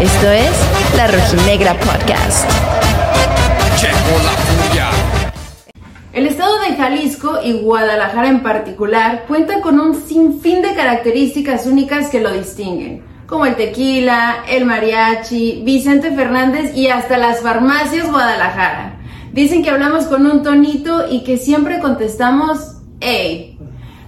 Esto es La Rojinegra Podcast. El estado de Jalisco y Guadalajara en particular cuenta con un sinfín de características únicas que lo distinguen, como el tequila, el mariachi, Vicente Fernández y hasta las farmacias Guadalajara. Dicen que hablamos con un tonito y que siempre contestamos, ¡Ey!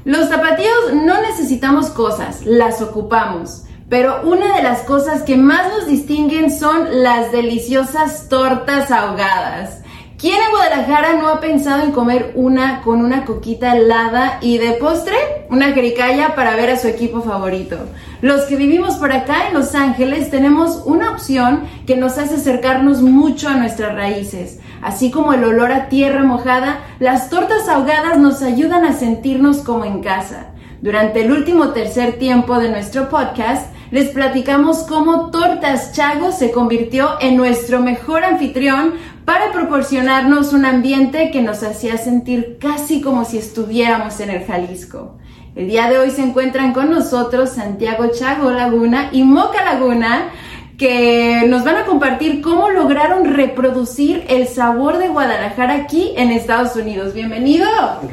Los zapatillos no necesitamos cosas, las ocupamos. Pero una de las cosas que más nos distinguen son las deliciosas tortas ahogadas. ¿Quién en Guadalajara no ha pensado en comer una con una coquita helada y de postre una jericaya para ver a su equipo favorito? Los que vivimos por acá en Los Ángeles tenemos una opción que nos hace acercarnos mucho a nuestras raíces. Así como el olor a tierra mojada, las tortas ahogadas nos ayudan a sentirnos como en casa. Durante el último tercer tiempo de nuestro podcast, les platicamos cómo Tortas Chago se convirtió en nuestro mejor anfitrión para proporcionarnos un ambiente que nos hacía sentir casi como si estuviéramos en el Jalisco. El día de hoy se encuentran con nosotros Santiago Chago Laguna y Moca Laguna, que nos van a compartir cómo lograron reproducir el sabor de Guadalajara aquí en Estados Unidos. Bienvenido.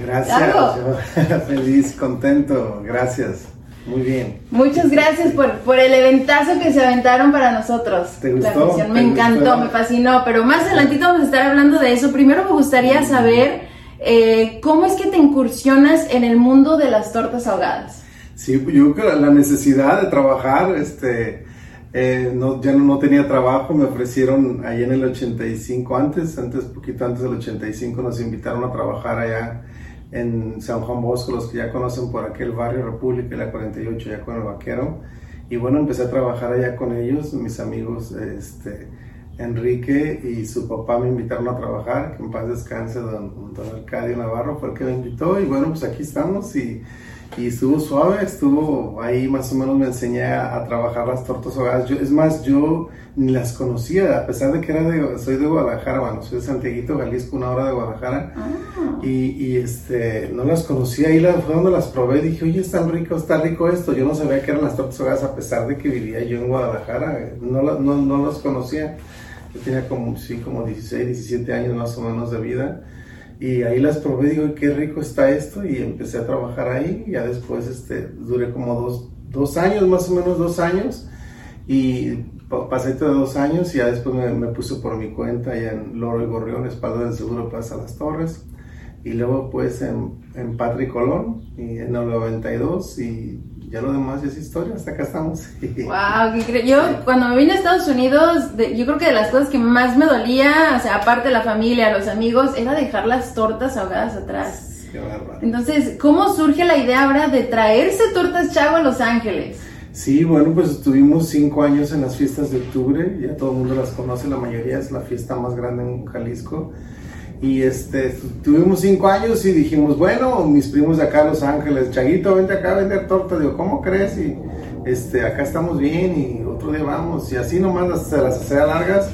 Gracias. feliz, contento. Gracias. Muy bien. Muchas gracias por, por el eventazo que se aventaron para nosotros. ¿Te gustó? Me encantó, me fascinó, pero más adelantito vamos a estar hablando de eso. Primero me gustaría saber eh, cómo es que te incursionas en el mundo de las tortas ahogadas. Sí, yo creo que la necesidad de trabajar, este, eh, no, ya no, no, tenía trabajo, me ofrecieron ahí en el 85, antes, antes, poquito antes del 85, nos invitaron a trabajar allá en San Juan Bosco, los que ya conocen por aquel barrio República la 48, ya con el vaquero. Y bueno, empecé a trabajar allá con ellos, mis amigos este, Enrique y su papá me invitaron a trabajar, que en paz descanse don, don Arcadio Navarro, fue el que me invitó y bueno, pues aquí estamos y y estuvo suave, estuvo ahí más o menos me enseñé a, trabajar las tortas ahogadas. Yo, es más, yo ni las conocía, a pesar de que era de, soy de Guadalajara, bueno, soy de Santiaguito, Jalisco, una hora de Guadalajara, ah. y, y, este, no las conocía, ahí la, fue donde las probé, dije, oye, está rico, está rico esto, yo no sabía que eran las tortas ahogadas a pesar de que vivía yo en Guadalajara, no, no, no las conocía, yo tenía como, sí, como 16, 17 años más o menos de vida, y ahí las probé, digo, qué rico está esto, y empecé a trabajar ahí. Ya después este, duré como dos, dos años, más o menos dos años, y pasé de dos años y ya después me, puse por mi cuenta allá en Loro y Gorrión, Espalda del Seguro Plaza Las Torres. Y luego pues en, en Patri Colón, y en el 92, y ya lo demás es historia, hasta acá estamos. Wow, Yo cuando me vine a Estados Unidos, yo creo que de las cosas que más me dolía, o sea, aparte de la familia, los amigos, era dejar las tortas ahogadas atrás. Qué bárbaro. Entonces, ¿cómo surge la idea ahora de traerse tortas chavo a Los Ángeles? Sí, bueno, pues estuvimos cinco años en las fiestas de octubre, ya todo el mundo las conoce, la mayoría es la fiesta más grande en Jalisco. Y este, tuvimos cinco años y dijimos, bueno, mis primos de acá, Los Ángeles, Chaguito, vente acá a vender tortas. Digo, ¿cómo crees? Y este, acá estamos bien y otro día vamos. Y así nomás las, las hacía largas.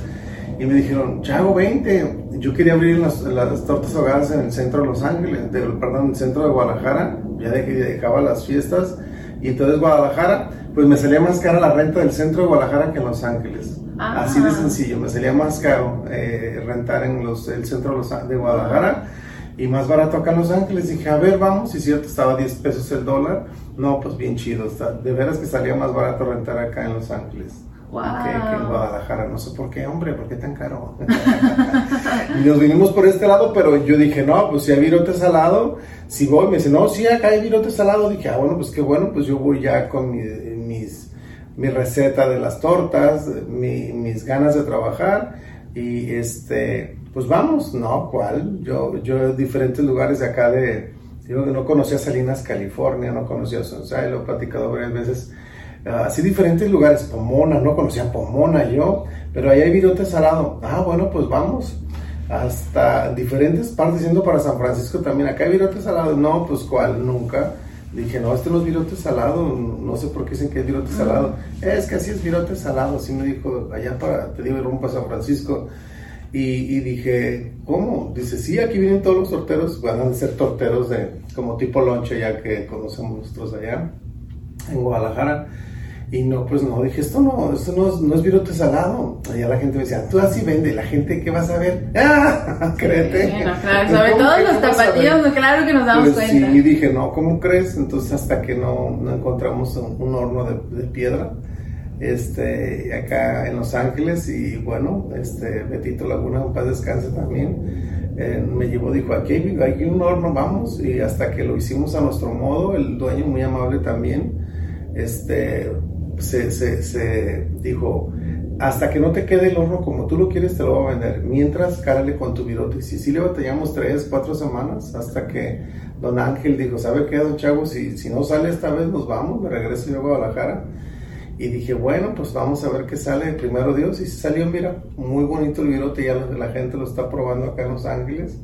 Y me dijeron, Chago, 20. Yo quería abrir las, tortas ahogadas en el centro de Los Ángeles, perdón, en el centro de Guadalajara. Ya de que dejaba las fiestas. Y entonces Guadalajara, pues me salía más cara la renta del centro de Guadalajara que en Los Ángeles. Así de sencillo, me salía más caro eh, rentar en los, el centro de Guadalajara y más barato acá en Los Ángeles. Dije, a ver, vamos, y cierto, estaba 10 pesos el dólar. No, pues bien chido, está, de veras que salía más barato rentar acá en Los Ángeles. Que, en Guadalajara, no sé por qué, hombre, ¿por qué tan caro? y nos vinimos por este lado, pero yo dije, no, pues si hay virote salado, si voy, me dice, no, sí, acá hay virote salado, dije, ah, bueno, pues qué bueno, pues yo voy ya con mis mi receta de las tortas, mis ganas de trabajar y este, pues vamos, ¿no? ¿Cuál? Yo, yo diferentes lugares de acá de, yo no conocía Salinas, California, no conocía Sunshine, lo he platicado varias veces, ah, así diferentes lugares, Pomona, no conocía Pomona yo, pero ahí hay virote salado, ah, bueno, pues vamos. Hasta diferentes partes, yendo para San Francisco también, acá hay virote salado, no, pues cuál, nunca, Dije, no, este no es virote salado, no sé por qué dicen que es virote salado. Es que así es virote salado, así me dijo, allá para, te digo, rumbo a San Francisco. Y, dije, ¿cómo? Dice, sí, aquí vienen todos los torteros, van a ser torteros de, como tipo lonche ya que conocemos nosotros allá. en Guadalajara. Y no, pues no, dije, esto no, esto no, es, no es virote salado. Y la gente me decía, tú así vende, la gente, ¿qué vas a ver? ¡Ah! Créete. claro, sobre todo los tapatíos, claro que nos damos pues, cuenta. Sí, dije, no, ¿cómo crees? Entonces, hasta que no, no encontramos un, horno de, de, piedra, este, acá en Los Ángeles, y bueno, este, Betito Laguna, un paz descanse también, eh, me llevó, dijo, aquí hay, hay un horno, vamos, y hasta que lo hicimos a nuestro modo, el dueño muy amable también, este, se, se, se, dijo, hasta que no te quede el horno como tú lo quieres, te lo voy a vender. Mientras, cárale con tu virote. Y si le batallamos tres, cuatro semanas, hasta que don Ángel dijo, ¿sabe qué, don Chavo? Si, si no sale esta vez, nos vamos, me regreso yo a Guadalajara. Y dije, bueno, pues vamos a ver qué sale, primero Dios. Y salió, mira, muy bonito el virote, ya la gente lo está probando acá en Los Ángeles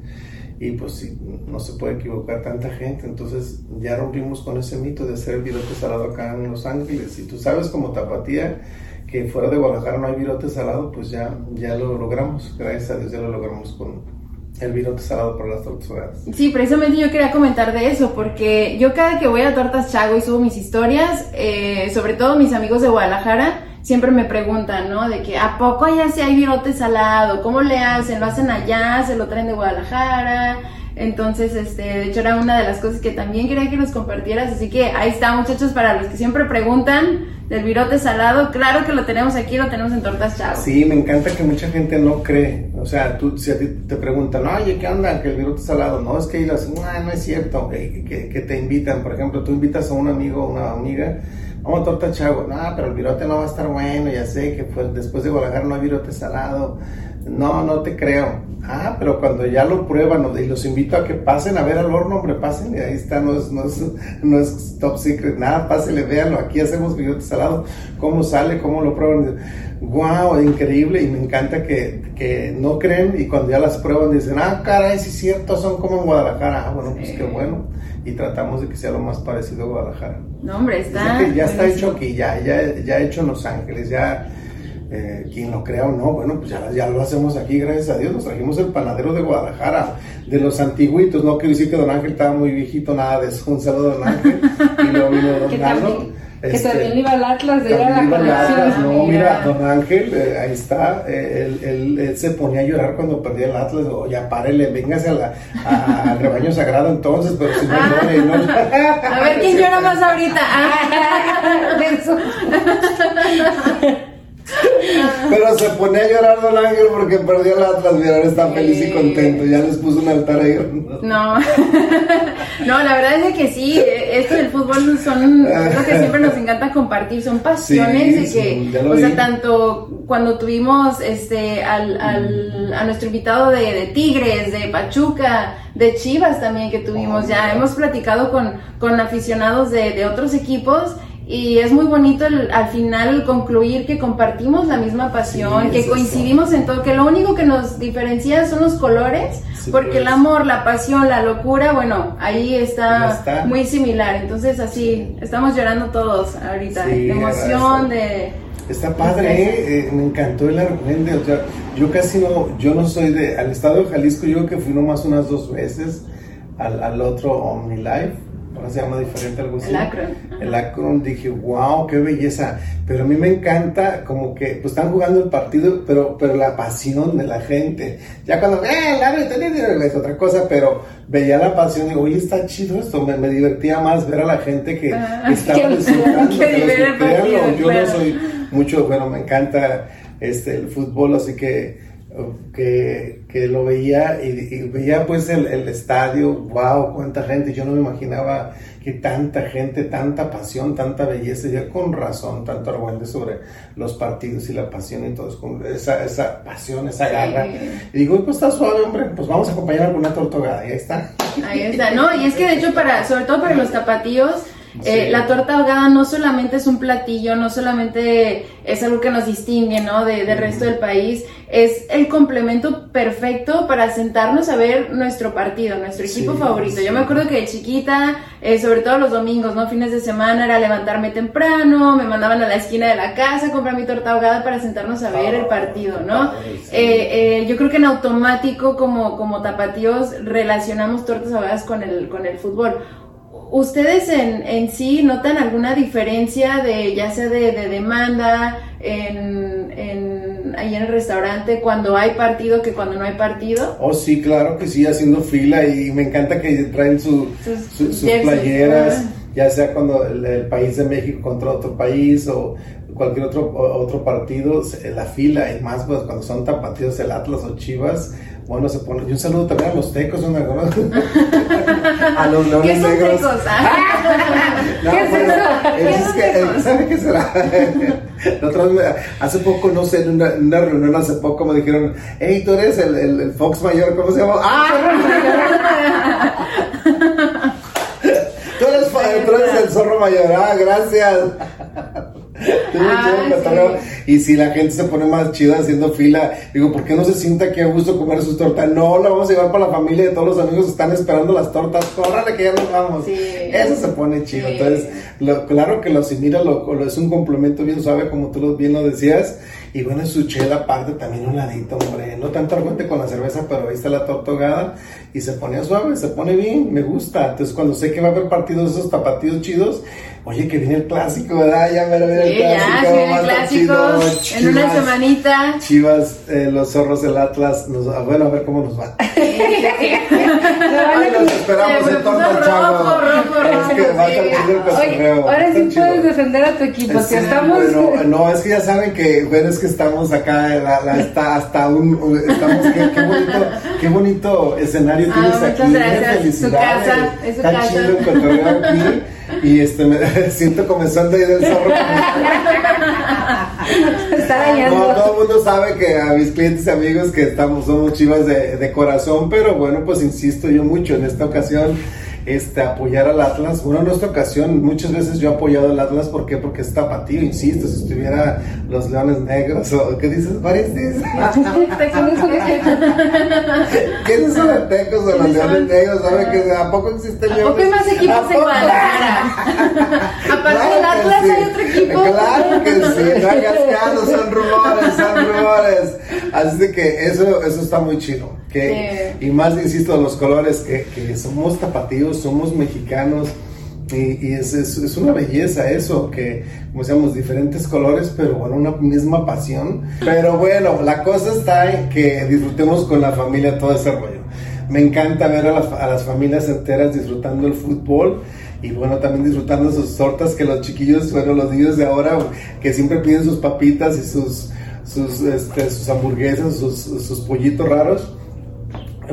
y pues no se puede equivocar tanta gente, entonces ya rompimos con ese mito de hacer el virote salado acá en Los Ángeles, y tú sabes como tapatía que fuera de Guadalajara no hay virote salado, pues ya, ya lo logramos, gracias a Dios ya lo logramos con el virote salado por las tortas Sí, precisamente yo quería comentar de eso, porque yo cada que voy a Tortas Chago y subo mis historias, eh, sobre todo mis amigos de Guadalajara, siempre me preguntan, ¿no? De que, ¿a poco allá sí hay virote salado? ¿Cómo le hacen? ¿Lo hacen allá? ¿Se lo traen de Guadalajara? Entonces, este, de hecho era una de las cosas que también quería que nos compartieras, así que ahí está muchachos, para los que siempre preguntan del virote salado, claro que lo tenemos aquí, lo tenemos en Tortas Chavo. Sí, me encanta que mucha gente no cree, o sea, tú, si a ti te preguntan, oye, ¿qué onda? Que el virote salado, no, es que ellos, no, no es cierto, que, que, que te invitan, por ejemplo, tú invitas a un amigo o una amiga, vamos a torta chavo, no, pero el virote no va a estar bueno, ya sé que pues, después de Guadalajara no hay virote salado, no, no te creo. Ah, pero cuando ya lo prueban y los invito a que pasen a ver al horno, hombre, pasen, y ahí está, no es, no es, no es top secret, nada, pásenle, véanlo, aquí hacemos virote salado, cómo sale, cómo lo prueban, wow, increíble, y me encanta que, que no creen, y cuando ya las prueban dicen, ah, caray, sí es cierto, son como en Guadalajara, ah, bueno, pues qué bueno y tratamos de que sea lo más parecido a Guadalajara. No, hombre, está. ya está hecho aquí, ya, ya, ya hecho en Los Ángeles, ya. Eh, quien lo crea o no, bueno, pues ya, ya, lo hacemos aquí, gracias a Dios. Nos trajimos el panadero de Guadalajara, de los antiguitos. No quiero decir que Don Ángel estaba muy viejito, nada de eso. Un saludo a Don Ángel. Y luego vino Don Carlos que este, también iba al Atlas de ir a la conexión. No, mira, don Ángel, eh, ahí está, eh, él, él, se ponía a llorar cuando perdía el Atlas, o ya párele, véngase a la, al rebaño sagrado entonces, pero si no ah. llore, no. A ver quién llora más ahorita. Pero se pone a llorar Don Ángel porque perdió el Atlas ahora está feliz y contento. Ya les puso un altar ahí. No, no, la verdad es que sí, esto del fútbol son lo que siempre nos encanta compartir, son pasiones de que, o sea, tanto cuando tuvimos este al, al, a nuestro invitado de, de, Tigres, de Pachuca, de Chivas también que tuvimos, ya hemos platicado con, con aficionados de, de otros equipos y es muy bonito al final concluir que compartimos la misma pasión, que coincidimos en todo, que lo único que nos diferencia son los colores, porque el pues. amor, la pasión, la locura, bueno, ahí está, muy similar. Entonces así, estamos llorando todos ahorita, de emoción, de... Está padre, ¿eh? me encantó el argumento. O sea, yo casi no, yo no soy de, al estado de Jalisco, yo que fui nomás unas dos veces al, al otro OmniLife ahora se llama diferente algo así. El Akron. El Akron, dije, wow, qué belleza. Pero a mí me encanta como que, pues están jugando el partido, pero, pero la pasión de la gente. Ya cuando, eh, el árbitro, es otra cosa, pero veía la pasión y digo, oye, está chido esto, me, divertía más ver a la gente que, ah, estaba disfrutando. Que, yo no soy mucho, bueno, me encanta este, el fútbol, así que que, que lo veía y, veía pues el, el, estadio, wow, cuánta gente, yo no me imaginaba que tanta gente, tanta pasión, tanta belleza, ya con razón, tanto argüente sobre los partidos y la pasión y todo, con esa, esa pasión, esa garra. Y digo, pues está suave, hombre, pues vamos a acompañar con una tortogada, ahí está. Ahí está, ¿no? Y es que de hecho, para, sobre todo para los tapatíos, eh, la torta ahogada no solamente es un platillo, no solamente es algo que nos distingue, ¿no? De, del resto del país, es el complemento perfecto para sentarnos a ver nuestro partido, nuestro equipo favorito. Yo me acuerdo que de chiquita, eh, sobre todo los domingos, ¿no? Fines de semana era levantarme temprano, me mandaban a la esquina de la casa a comprar mi torta ahogada para sentarnos a ver el partido, ¿no? Eh, yo creo que en automático como, como tapatíos relacionamos tortas ahogadas con el, con el fútbol ¿Ustedes en, en sí notan alguna diferencia de ya sea de, de demanda en, en, ahí en el restaurante cuando hay partido que cuando no hay partido? Oh, sí, claro que sí, haciendo fila y me encanta que traen su, Sus su- sus playeras, ya sea cuando el, el país de México contra otro país o cualquier otro, otro partido, la fila y más pues, cuando son tapatíos el Atlas o Chivas. Bueno, se pone. Y un saludo también a los tecos, ¿no? a los ¿Qué leones negros. tecos? Ah. No, ¿Qué es bueno, es que, tecos? ¿Sabe qué será? Me- hace poco, no sé, en una, en una reunión hace poco me dijeron, hey, tú eres el, el, el Fox Mayor, ¿cómo se llama? ¡Ah! tú, eres, fa- tú eres el zorro mayor, ah, gracias. Ah, sí. Y si la gente se pone más chida haciendo fila, digo, ¿por qué no se sienta que a gusto comer sus tortas? No, la vamos a llevar para la familia de todos los amigos que están esperando las tortas. Córrale que ya nos vamos. Sí. Eso se pone chido. Sí. Entonces, lo- claro que lo asimila, lo, lo- es un complemento bien suave, como tú bien lo decías. Y bueno, su chela aparte también un ladito, hombre. No tanto argüente con la cerveza, pero ahí está la torta ahogada. Y se pone suave, se pone bien, me gusta. Entonces, cuando sé que va a haber partidos, esos tapatíos chidos, oye, que viene el clásico, ¿verdad? Ya me lo viene Sí, el ya, clásico. sí, viene va el clásico. chido, En una semanita. Chivas, eh, los zorros del Atlas. Nos, ah, bueno, a ver cómo nos va. A ahora sí puedes defender a tu equipo. Si estamos. no, es que ya saben que, es que estamos acá, hasta un, estamos, qué, bonito, escenario Ah, tienes muchas aquí. eh, felicidades. Su casa, es chido. Y este, me siento comenzando ahí del zorro. Está No, todo el mundo sabe que a mis clientes y amigos que estamos, somos chivas de, de corazón, pero bueno, pues insisto yo mucho en esta ocasión, este, apoyar al Atlas. Bueno, en esta ocasión, muchas veces yo he apoyado al Atlas, ¿por qué? Porque es tapatío, insisto, si estuviera los Leones Negros, o ¿qué dices? Pareces. ¿Quiénes son los tecos o los ¿Quiénes Leones? Negros? ¿Sabe que a poco existen ¿A poco hay más equipos en Guadalajara? Aparte del Atlas hay otro equipo. Claro que sí, no hagas caso, son rumores, son rumores. Así que eso, eso está muy chido. Que, Y más, insisto, los colores, que, que somos tapatíos, somos mexicanos. Y, es, es una belleza eso, que como decíamos, diferentes colores, pero bueno, una misma pasión. Pero bueno, la cosa está en que disfrutemos con la familia todo ese rollo. Me encanta ver a, la- a las familias enteras disfrutando el fútbol y bueno, también disfrutando sus tortas que los chiquillos, bueno, los niños de ahora que siempre piden sus papitas y sus, sus, este, sus hamburguesas, sus, sus pollitos raros.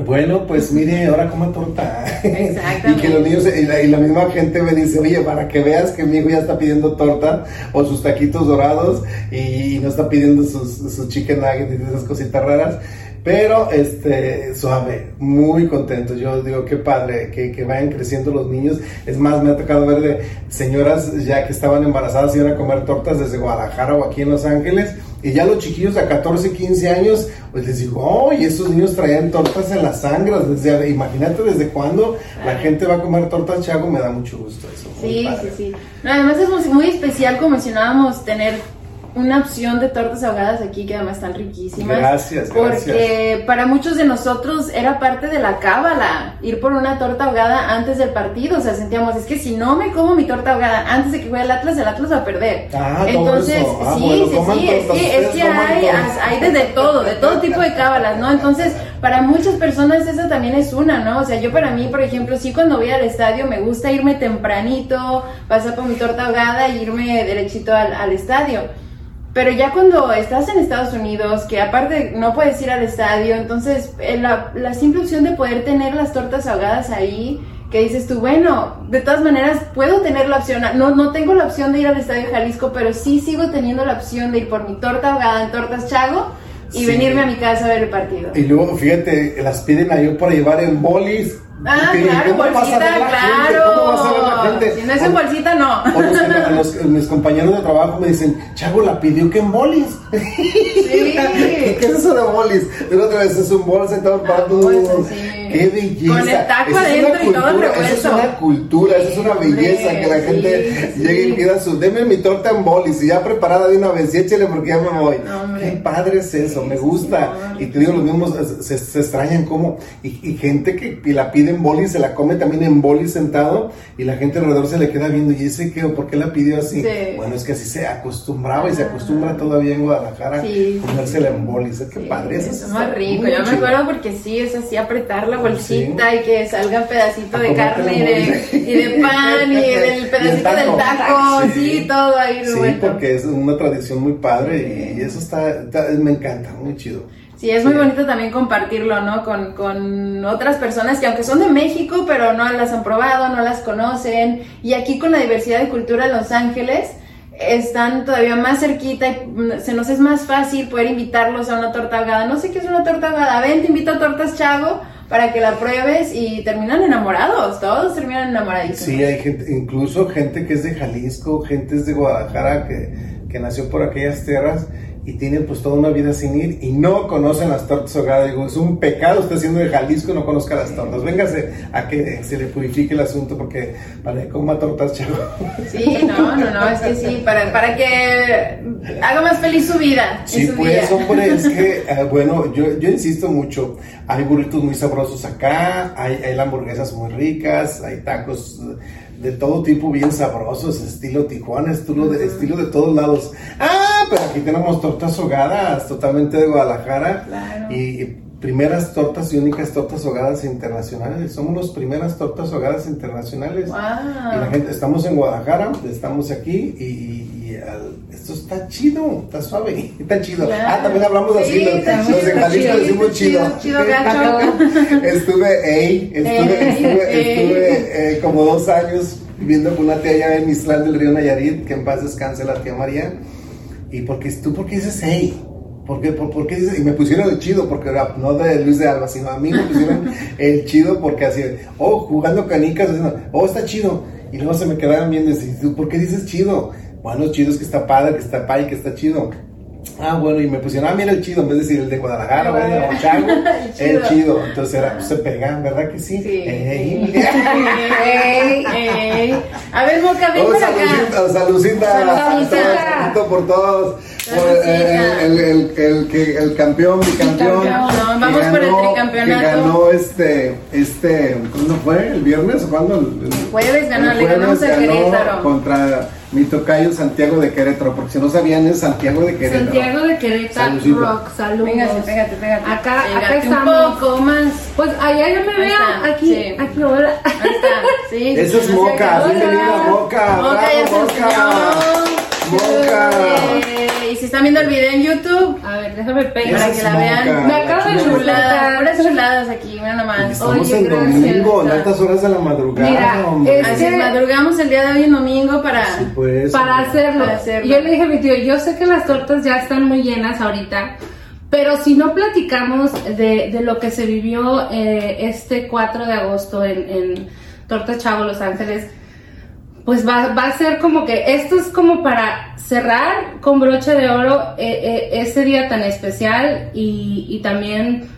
Bueno, pues mire, ahora coman torta. y Exactamente. que los niños, y la, y la misma gente me dice, oye, para que veas que mi hijo ya está pidiendo torta o sus taquitos dorados y, no está pidiendo sus, sus chicken nuggets y esas cositas raras. Pero, este, suave, muy contento. Yo digo, qué padre que, que vayan creciendo los niños. Es más, me ha tocado ver de señoras ya que estaban embarazadas y iban a comer tortas desde Guadalajara o aquí en Los Ángeles. Y ya los chiquillos a 14, 15 años, pues les digo, oh, y estos niños traían tortas en la sangre. Desde, imagínate desde cuándo la gente va a comer tortas, Chago, me da mucho gusto eso. Sí, sí, sí. No, además es muy, muy especial, como mencionábamos, tener una opción de tortas ahogadas aquí que además están riquísimas. Gracias, Porque para muchos de nosotros era parte de la cábala ir por una torta ahogada antes del partido. O sea, sentíamos, es que si no me como mi torta ahogada antes de que juegue el Atlas, el Atlas va a perder. Ah, Entonces. Ah, sí, bueno, sí, coman sí, es que, es que hay, hay desde todo, de todo tipo de cábalas, ¿no? Entonces, para muchas personas esa también es una, ¿no? O sea, yo para mí, por ejemplo, sí cuando voy al estadio me gusta irme tempranito, pasar por mi torta ahogada y irme derechito al, al estadio. Pero ya cuando estás en Estados Unidos, que aparte no puedes ir al estadio, entonces eh, la, la simple opción de poder tener las tortas ahogadas ahí, que dices tú, bueno, de todas maneras puedo tener la opción, no, no tengo la opción de ir al Estadio Jalisco, pero sí sigo teniendo la opción de ir por mi torta ahogada en Tortas Chago y Sí. venirme a mi casa a ver el partido. Y luego, fíjate, las piden ahí para llevar en bolis. Ah, Pero, claro, en ¿cómo vas a bolsita, a claro. gente? Si no es en bolsita, no. O los, que- los- mis compañeros de trabajo me dicen, Chavo, la pidió que en bolis. Sí. ¿Qué es eso de bolis? Luego otra vez es un bolsa y todo para sí. Qué belleza. Con el taco Esa es adentro una y todo cultura, Esa es revuelto. una cultura, esa es una belleza que la gente sí. llegue y pida su. Deme mi torta en bolis y ya preparada de una vez y échele porque ya me voy. No. Qué padre es eso, me gusta. Y te digo, los mismos se, se extrañan como. Y, y gente que y la pide en bolis, se la come también en bolis sentado y la gente alrededor se le queda viendo. ¿Y ese qué? ¿O ¿Por qué la pidió así? Sí. Bueno, es que así se acostumbraba y se acostumbra todavía en Guadalajara comérsela en bolis. Qué padre eso. es más rico. Yo me acuerdo porque sí, es así apretar bolsita y que salga pedacito A de carne y de, y de pan y del pedacito taco. del taco, Sí. sí, todo ahí Sí, porque es una tradición muy padre y eso está, está- me encanta, muy chido. Sí, es muy Sí. bonito también compartirlo, ¿no? Con, con otras personas que aunque son de México, pero no las han probado, no las conocen. Y aquí con la diversidad de cultura en Los Ángeles, están todavía más cerquita y mm, se nos es más fácil poder invitarlos a una torta ahogada. No sé qué es una torta ahogada. Ven, te invito a Tortas Chago para que la pruebes y terminan enamorados. Todos terminan enamoradísimos. Sí, hay gente, incluso gente que es de Jalisco, gente es de Guadalajara que, que nació por aquellas tierras y tienen pues toda una vida sin ir y no conocen las tortas ahogadas. Digo, es un pecado usted siendo de Jalisco no conozca las tortas. Véngase a que se le purifique el asunto porque para que coma tortas chavo. Sí, no, no, no, es que sí, para, para que haga más feliz su vida. Sí, su pues, hombre, es que, eh, bueno, yo, yo insisto mucho. Hay burritos muy sabrosos acá, hay, hay hamburguesas muy ricas, hay tacos de todo tipo bien sabrosos, estilo Tijuana, estilo de, estilo de todos lados. Ah, pero aquí tenemos tortas ahogadas, totalmente de Guadalajara. Claro. Y, y primeras tortas y únicas tortas ahogadas internacionales. Somos las primeras tortas ahogadas internacionales. Wow. Y la gente, estamos en Guadalajara, estamos aquí y, y- y al- esto está chido, está suave, está chido. Claro. Ah, también hablamos así, Sí, los, está los de Jalisco chido, decimos chido. estuve, ey, estuve, Ey, estuve, ey. estuve, eh, como dos años viviendo con una tía allá en Islán del Río Nayarit, que en paz descanse la tía María. ¿Y por qué, tú por qué dices ey? ¿Por qué, por, por qué dices? Y me pusieron el chido, porque era no de Luis de Alba, sino a mí me pusieron el chido porque así, oh, jugando canicas, oh, está chido. Y luego se me quedaban viendo y decían, ¿tú por qué dices chido? Bueno, chido es que está padre, que está padre, que está chido. Ah, bueno, y me pusieron, ah, mira el chido, en vez de decir el de Guadalajara, Ah, ¿verdad? bueno. o Chago, El el chido. Entonces era, pues se pegan, ¿verdad que sí? Sí. Ey. Ey, ey. A ver, Boca, ven Oh, para acá. saludcita, saludcita, por todos. Saludcita. eh, el, el, el, que- el campeón, bicampeón. No, vamos que por el tricampeonato. Que ganó este, este, ¿cuándo fue? ¿El viernes o cuándo? El, el- jueves ganó, el le ganamos jueves a ganó Querétaro. Contra mi tocayo Santiago de Querétaro, porque si no sabían es Santiago de Querétaro. Santiago de Querétaro. Rock, saludos. Véngase, pégate, pégate. Acá, acá Pégate estamos. un poco más. Pues allá yo me veo, aquí, sí. aquí, hola. Ahí está, sí. Eso es Moca, bienvenida Moca. Moca, bravo, Moca. Moca. Y si están viendo el video en YouTube, A ver, déjame pegar. para que la vean. Me acabo de la chulada. Chuladas, puras chuladas. aquí, mira nomás. Estamos Oye, en gracias. domingo, en altas horas de la madrugada, Mira, hombre. es- madrugamos el día de hoy en domingo para... Sí, pues. Para hacerlo. Para hacerlo. Yo le dije a mi tío, yo sé que las tortas ya están muy llenas ahorita, pero si no platicamos de, de lo que se vivió eh, este 4 de agosto en, en Torta Chavo Los Ángeles, pues va, va a ser como que esto es como para cerrar con broche de oro eh, eh, este día tan especial y, también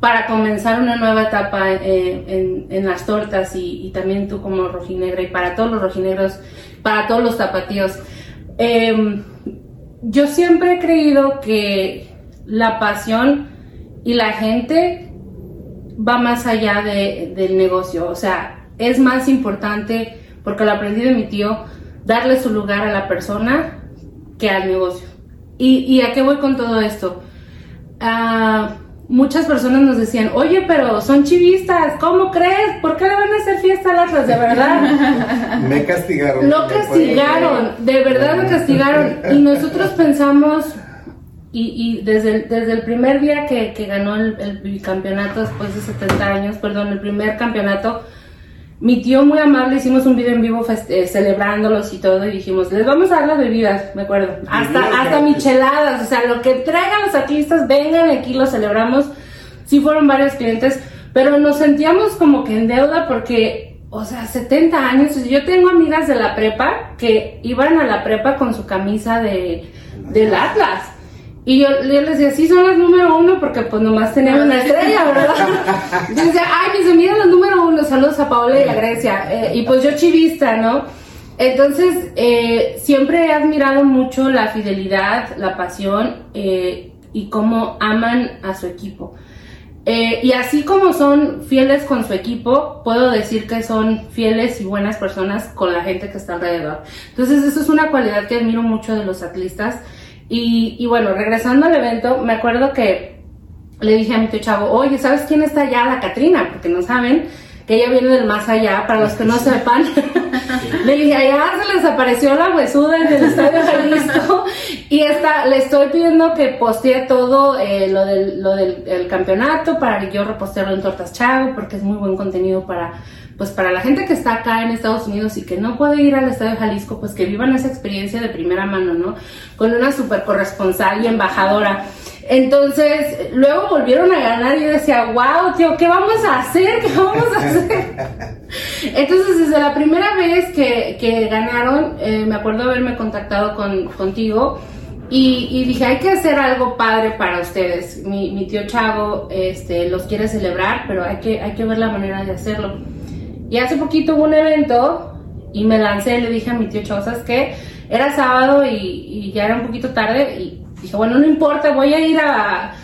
para comenzar una nueva etapa eh, en, las tortas y, también tú como rojinegra y para todos los rojinegros, para todos los tapatíos. Em, yo siempre he creído que la pasión y la gente va más allá de- del negocio, o sea, es más importante, porque lo aprendí de mi tío, darle su lugar a la persona que al negocio. ¿Y, y a qué voy con todo esto? Ah, muchas personas nos decían, oye, pero son chivistas, ¿cómo crees? ¿Por qué le van a hacer fiesta al Atlas? De verdad. Me castigaron. Lo castigaron, de verdad lo castigaron. Y nosotros pensamos, y, y desde, el, desde el primer día que, que ganó el, el bicampeonato, después de 70 años, perdón, el primer campeonato, mi tío muy amable, hicimos un video en vivo eh, celebrándolos y todo, y dijimos, les vamos a dar las bebidas, me acuerdo, hasta, hasta micheladas, o sea, lo que traigan los atletas, vengan aquí, lo celebramos. Sí fueron varios clientes, pero nos sentíamos como que en deuda porque, o sea, 70 años, yo tengo amigas de la prepa que iban a la prepa con su camisa de, del Atlas. Y yo, yo les decía, sí, son las número uno porque pues nomás tenían una estrella, ¿verdad? Yo decía, ay, mis amigas las número uno, saludos a Paola y a Grecia. Eh, y pues yo chivista, ¿no? Entonces, eh, siempre he admirado mucho la fidelidad, la pasión eh, y cómo aman a su equipo. Eh, y así como son fieles con su equipo, puedo decir que son fieles y buenas personas con la gente que está alrededor. Entonces, eso es una cualidad que admiro mucho de los atlistas. Y, y bueno, regresando al evento, me acuerdo que le dije a mi tío chavo, oye, ¿sabes quién está allá? La Catrina, porque no saben que ella viene del más allá, para los que no sepan. le dije, allá se les apareció la huesuda en el Estadio Jalisco y está, le estoy pidiendo que postee todo eh, lo del, lo del el campeonato para yo repostearlo en Tortas Chavo, porque es muy buen contenido para pues para la gente que está acá en Estados Unidos y que no puede ir al Estadio Jalisco, pues que vivan esa experiencia de primera mano, ¿no? Con una super corresponsal y embajadora. Entonces, luego volvieron a ganar y yo decía, wow, tío, ¿qué vamos a hacer? ¿Qué vamos a hacer? Entonces, desde la primera vez que, que ganaron, eh, me acuerdo haberme contactado con, contigo y, y, dije, hay que hacer algo padre para ustedes. Mi, mi, tío Chavo este, los quiere celebrar, pero hay que, hay que ver la manera de hacerlo. Y hace poquito hubo un evento y me lancé, le dije a mi tío Chavo, ¿sabes qué? Era sábado y, y ya era un poquito tarde y Dije, bueno, no importa, voy a ir a...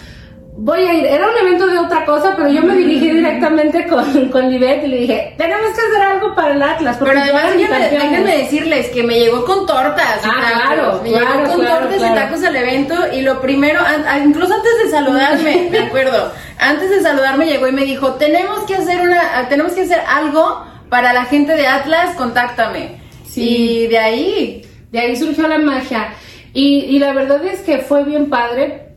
Voy a ir, era un evento de otra cosa, pero yo me dirigí directamente con, con Libet y le dije, tenemos que hacer algo para el Atlas. Pero además, déjenme, decirles que me llegó con tortas. Ah, claro, me claro, llegó con claro, tortas claro. y tacos al evento y lo primero, incluso antes de saludarme, me acuerdo, antes de saludarme llegó y me dijo, tenemos que hacer una, tenemos que hacer algo para la gente de Atlas, contáctame. Sí. Y de ahí, De ahí surgió la magia. Y, y la verdad es que fue bien padre.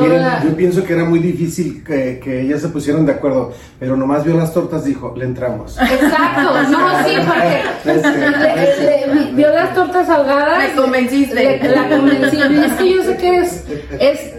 Miren, yo pienso que era muy difícil que, que ellas se pusieran de acuerdo, pero nomás vio las tortas dijo, le entramos. Exacto, no, sí, porque Este, le- le- vio las tortas ahogadas. Me convenciste. le- la convencí. Y es que yo sé que es, es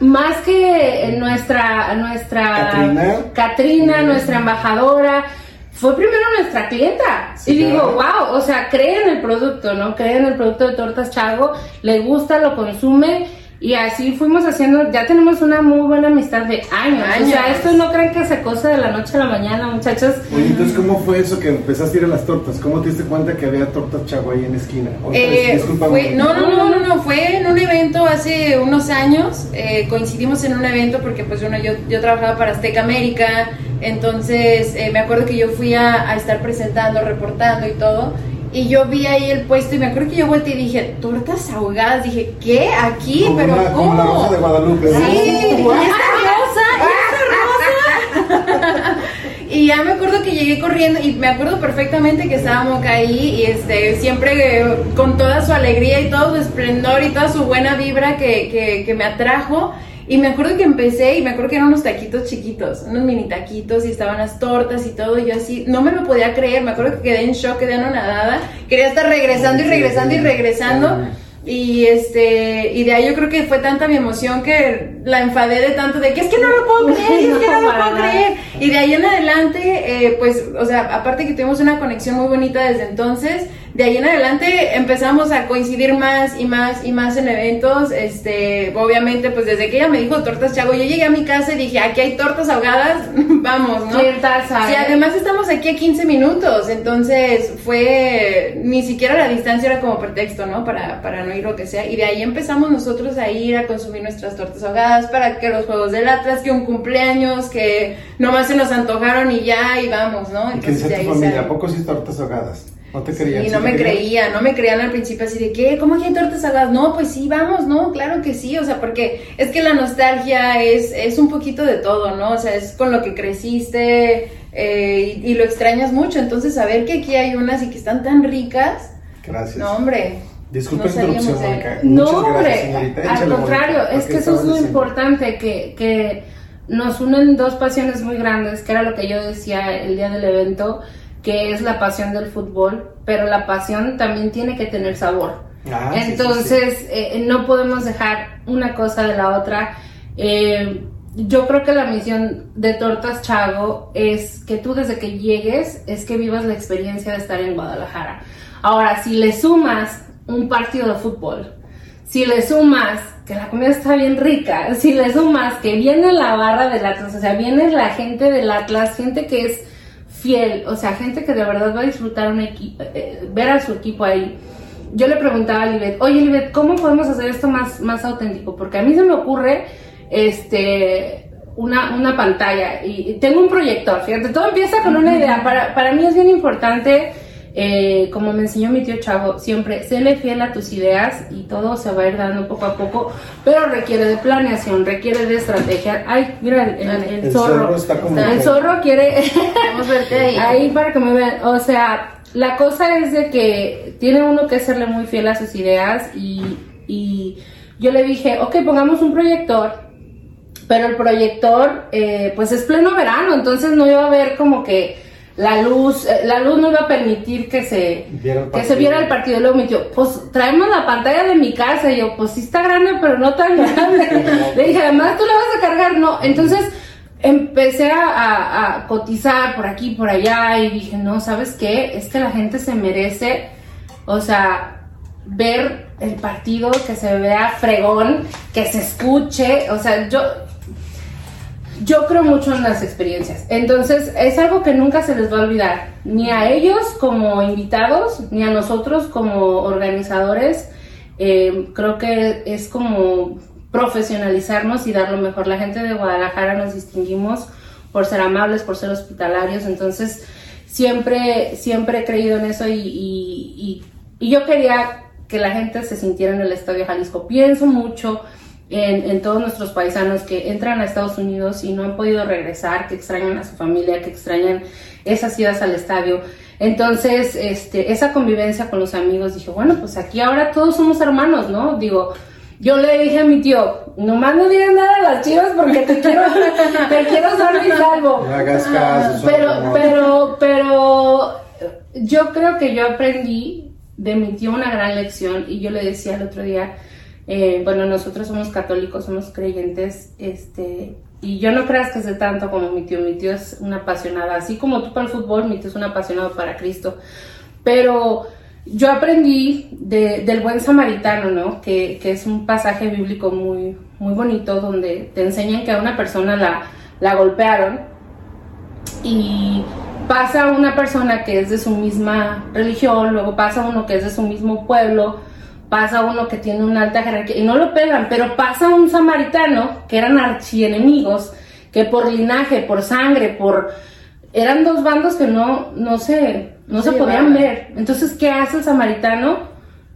más que nuestra, nuestra Catrina. Catrina, nuestra embajadora. Fue primero nuestra clienta. Sí, y digo, claro. wow, o sea, cree en el producto, ¿no? Cree en el producto de Tortas Chago, le gusta, lo consume. Y así fuimos haciendo, ya tenemos una muy buena amistad de años. O sea, Años. esto no creen que se cosa de la noche a la mañana, muchachos. Oye, entonces, ¿cómo fue eso que empezaste a ir a las tortas? ¿Cómo te diste cuenta que había tortas chagua ahí en la esquina? Eh, fue, no, no, no, no, no, fue en un evento hace unos años, eh, coincidimos en un evento porque pues bueno, yo, yo trabajaba para Azteca América, entonces eh, me acuerdo que yo fui a, a estar presentando, reportando y todo, y yo vi ahí el puesto y me acuerdo que yo volteé y dije, tortas ahogadas, dije, ¿qué? ¿Aquí? Como ¿Pero una- como la cómo? Rosa de Guadalupe. Sí, y esta rosa, y esta rosa. Y ya me acuerdo que llegué corriendo y me acuerdo perfectamente que estábamos acá ahí y este siempre eh, con toda su alegría y todo su esplendor y toda su buena vibra que, que, que me atrajo. Y me acuerdo que empecé y me acuerdo que eran unos taquitos chiquitos, unos mini taquitos y estaban las tortas y todo. Y yo así, no me lo podía creer. Me acuerdo que quedé en shock, quedé anonadada. Quería estar regresando y regresando y regresando. Y este, y de ahí yo creo que fue tanta mi emoción que la enfadé de tanto de que es que no lo puedo creer, es que no lo puedo creer. Y de ahí en adelante, eh, pues, o sea, aparte que tuvimos una conexión muy bonita desde entonces, de ahí en adelante empezamos a coincidir más y más y más en eventos. Este, obviamente, pues desde que ella me dijo tortas chago, yo llegué a mi casa y dije, aquí hay tortas ahogadas, vamos, ¿no? Clientas, ¿sabes? Sí, además estamos aquí a 15 minutos, entonces fue, ni siquiera la distancia era como pretexto, ¿no? Para, para no ir lo que sea. Y de ahí empezamos nosotros a ir a consumir nuestras tortas ahogadas para que los juegos del Atlas, que un cumpleaños, que nomás se nos antojaron y ya, y vamos, ¿no? ¿Y qué Entonces de decía tu ahí familia? sale. ¿A poco sí tortas ahogadas? ¿No te creían? Y ¿Sí no me creían? creía, no me creían al principio así de que, ¿cómo que hay tortas ahogadas? No, pues sí, vamos, no, claro que sí, o sea, porque es que la nostalgia es, es un poquito de todo, ¿no? O sea, es con lo que creciste eh, y, y lo extrañas mucho, entonces saber que aquí hay unas y que están tan ricas, Gracias. no, hombre. Disculpe no interrupción, Mónica. No, Muchas hombre, gracias, señorita. al contrario, es ¿qué que eso es lo diciendo? importante, que, que nos unen dos pasiones muy grandes, que era lo que yo decía el día del evento, que es la pasión del fútbol, pero la pasión también tiene que tener sabor. Ah, sí, sí, Entonces, eh, no podemos dejar una cosa de la otra. Eh, yo creo que la misión de Tortas Chago es que tú desde que llegues es que vivas la experiencia de estar en Guadalajara. Ahora, si le sumas un partido de fútbol, si le sumas que la comida está bien rica, si le sumas que viene la barra del Atlas, o sea, viene la gente del Atlas, gente que es fiel, o sea, gente que de verdad va a disfrutar un eh, ver a su equipo ahí. Yo le preguntaba a Libet, oye Libet, ¿cómo podemos hacer esto más, más auténtico? Porque a mí se me ocurre, este, una, una pantalla y tengo un proyector, fíjate, todo empieza con una idea. Para, para mí es bien importante eh, como me enseñó mi tío Chavo, siempre séle fiel a tus ideas y todo se va a ir dando poco a poco, pero requiere de planeación, requiere de estrategia. Ay, mira, el, zorro. el zorro quiere. Vamos a verte ahí. ahí para que me vean. O sea, la cosa es de que tiene uno que serle muy fiel a sus ideas y, y yo le dije, ok, pongamos un proyector pero el proyector eh, pues es pleno verano, entonces no iba a ver como que la luz, eh, la luz no iba a permitir que se, que se viera el partido. Luego me dijo, pues traemos la pantalla de mi casa. Y yo, pues sí está grande, pero no tan grande. Le dije, además tú la vas a cargar. No, entonces empecé a, a, cotizar por aquí, por allá. Y dije, no, ¿sabes qué? Es que la gente se merece, o sea, ver el partido, que se vea fregón, que se escuche. O sea, yo yo creo mucho en las experiencias. Entonces, es algo que nunca se les va a olvidar, ni a ellos como invitados, ni a nosotros como organizadores. Eh, creo que es como profesionalizarnos y dar lo mejor. La gente de Guadalajara nos distinguimos por ser amables, por ser hospitalarios, entonces siempre, siempre he creído en eso y, y, y yo quería que la gente se sintiera en el Estadio Jalisco. Pienso mucho en, todos nuestros paisanos que entran a Estados Unidos y no han podido regresar, que extrañan a su familia, que extrañan esas idas al estadio. Entonces, este, esa convivencia con los amigos, dije, bueno, pues aquí ahora todos somos hermanos, ¿no? Digo, yo le dije a mi tío, nomás no digas nada a las chivas porque te quiero, te quiero mi salvo. No hagas caso. Pero, pero, pero yo creo que yo aprendí de mi tío una gran lección y yo le decía el otro día, eh, bueno, nosotros somos católicos, somos creyentes, este, y yo no creas que sé tanto como mi tío, mi tío es una apasionada, así como tú para el fútbol, mi tío es un apasionado para Cristo, pero yo aprendí del buen samaritano, ¿no? Que, que, es un pasaje bíblico muy, muy bonito donde te enseñan que a una persona la, la golpearon y pasa una persona que es de su misma religión, luego pasa uno que es de su mismo pueblo, pasa uno que tiene una alta jerarquía y no lo pegan, pero pasa un samaritano que eran archienemigos, que por linaje, por sangre, por eran dos bandos que no no se no se podían ver. Entonces, ¿qué hace el samaritano?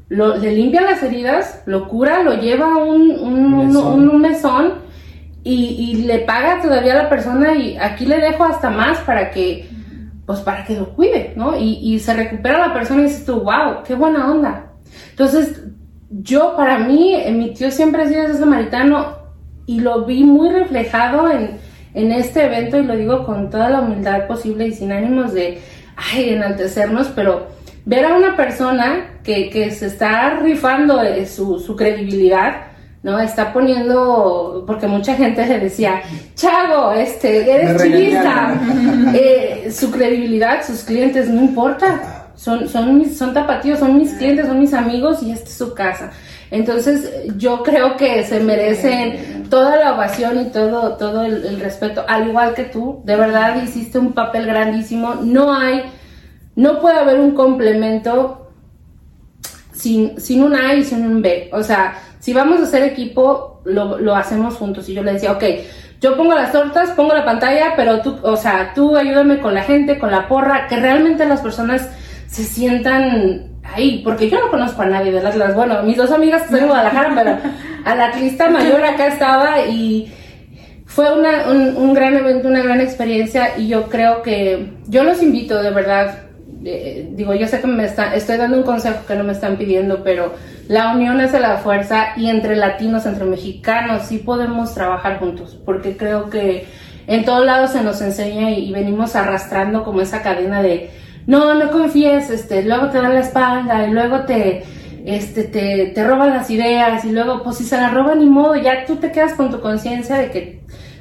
Lo, le limpia las heridas, lo cura, lo lleva a un, un, mesón, y, y, le paga todavía a la persona y aquí le dejo hasta más para que pues para que lo cuide, ¿no? Y, y se recupera la persona y dices tú, wow, qué buena onda. Entonces, yo para mí, eh, mi tío siempre ha sido ese samaritano y lo vi muy reflejado en, en este evento y lo digo con toda la humildad posible y sin ánimos de, ay, enaltecernos, pero ver a una persona que, que se está rifando su, su credibilidad, ¿no? Está poniendo, porque mucha gente le decía, Chavo, este, eres chivista, eh, su credibilidad, sus clientes, no importa son, son, mis, son tapatíos, son mis clientes, son mis amigos y esta es su casa. Entonces yo creo que se merecen toda la ovación y todo, todo el, respeto, al igual que tú, de verdad hiciste un papel grandísimo, no hay, no puede haber un complemento sin, sin un A y sin un B, o sea, si vamos a hacer equipo, lo, lo hacemos juntos. Y yo le decía, ok, yo pongo las tortas, pongo la pantalla, pero tú, o sea, tú ayúdame con la gente, con la porra, que realmente las personas se sientan ahí, porque yo no conozco a nadie del Atlas. Bueno, mis dos amigas están en Guadalajara, pero al atlista mayor acá estaba y fue una, un, gran evento, una gran experiencia y yo creo que yo los invito de verdad. Eh, digo, yo sé que me está, estoy dando un consejo que no me están pidiendo, pero la unión es de la fuerza y entre latinos, entre mexicanos, sí podemos trabajar juntos, porque creo que en todos lados se nos enseña y venimos arrastrando como esa cadena de no, no confíes, este, luego te dan la espalda y luego te, este, te, te roban las ideas y luego, pues si se la roban ni modo, ya tú te quedas con tu conciencia de que,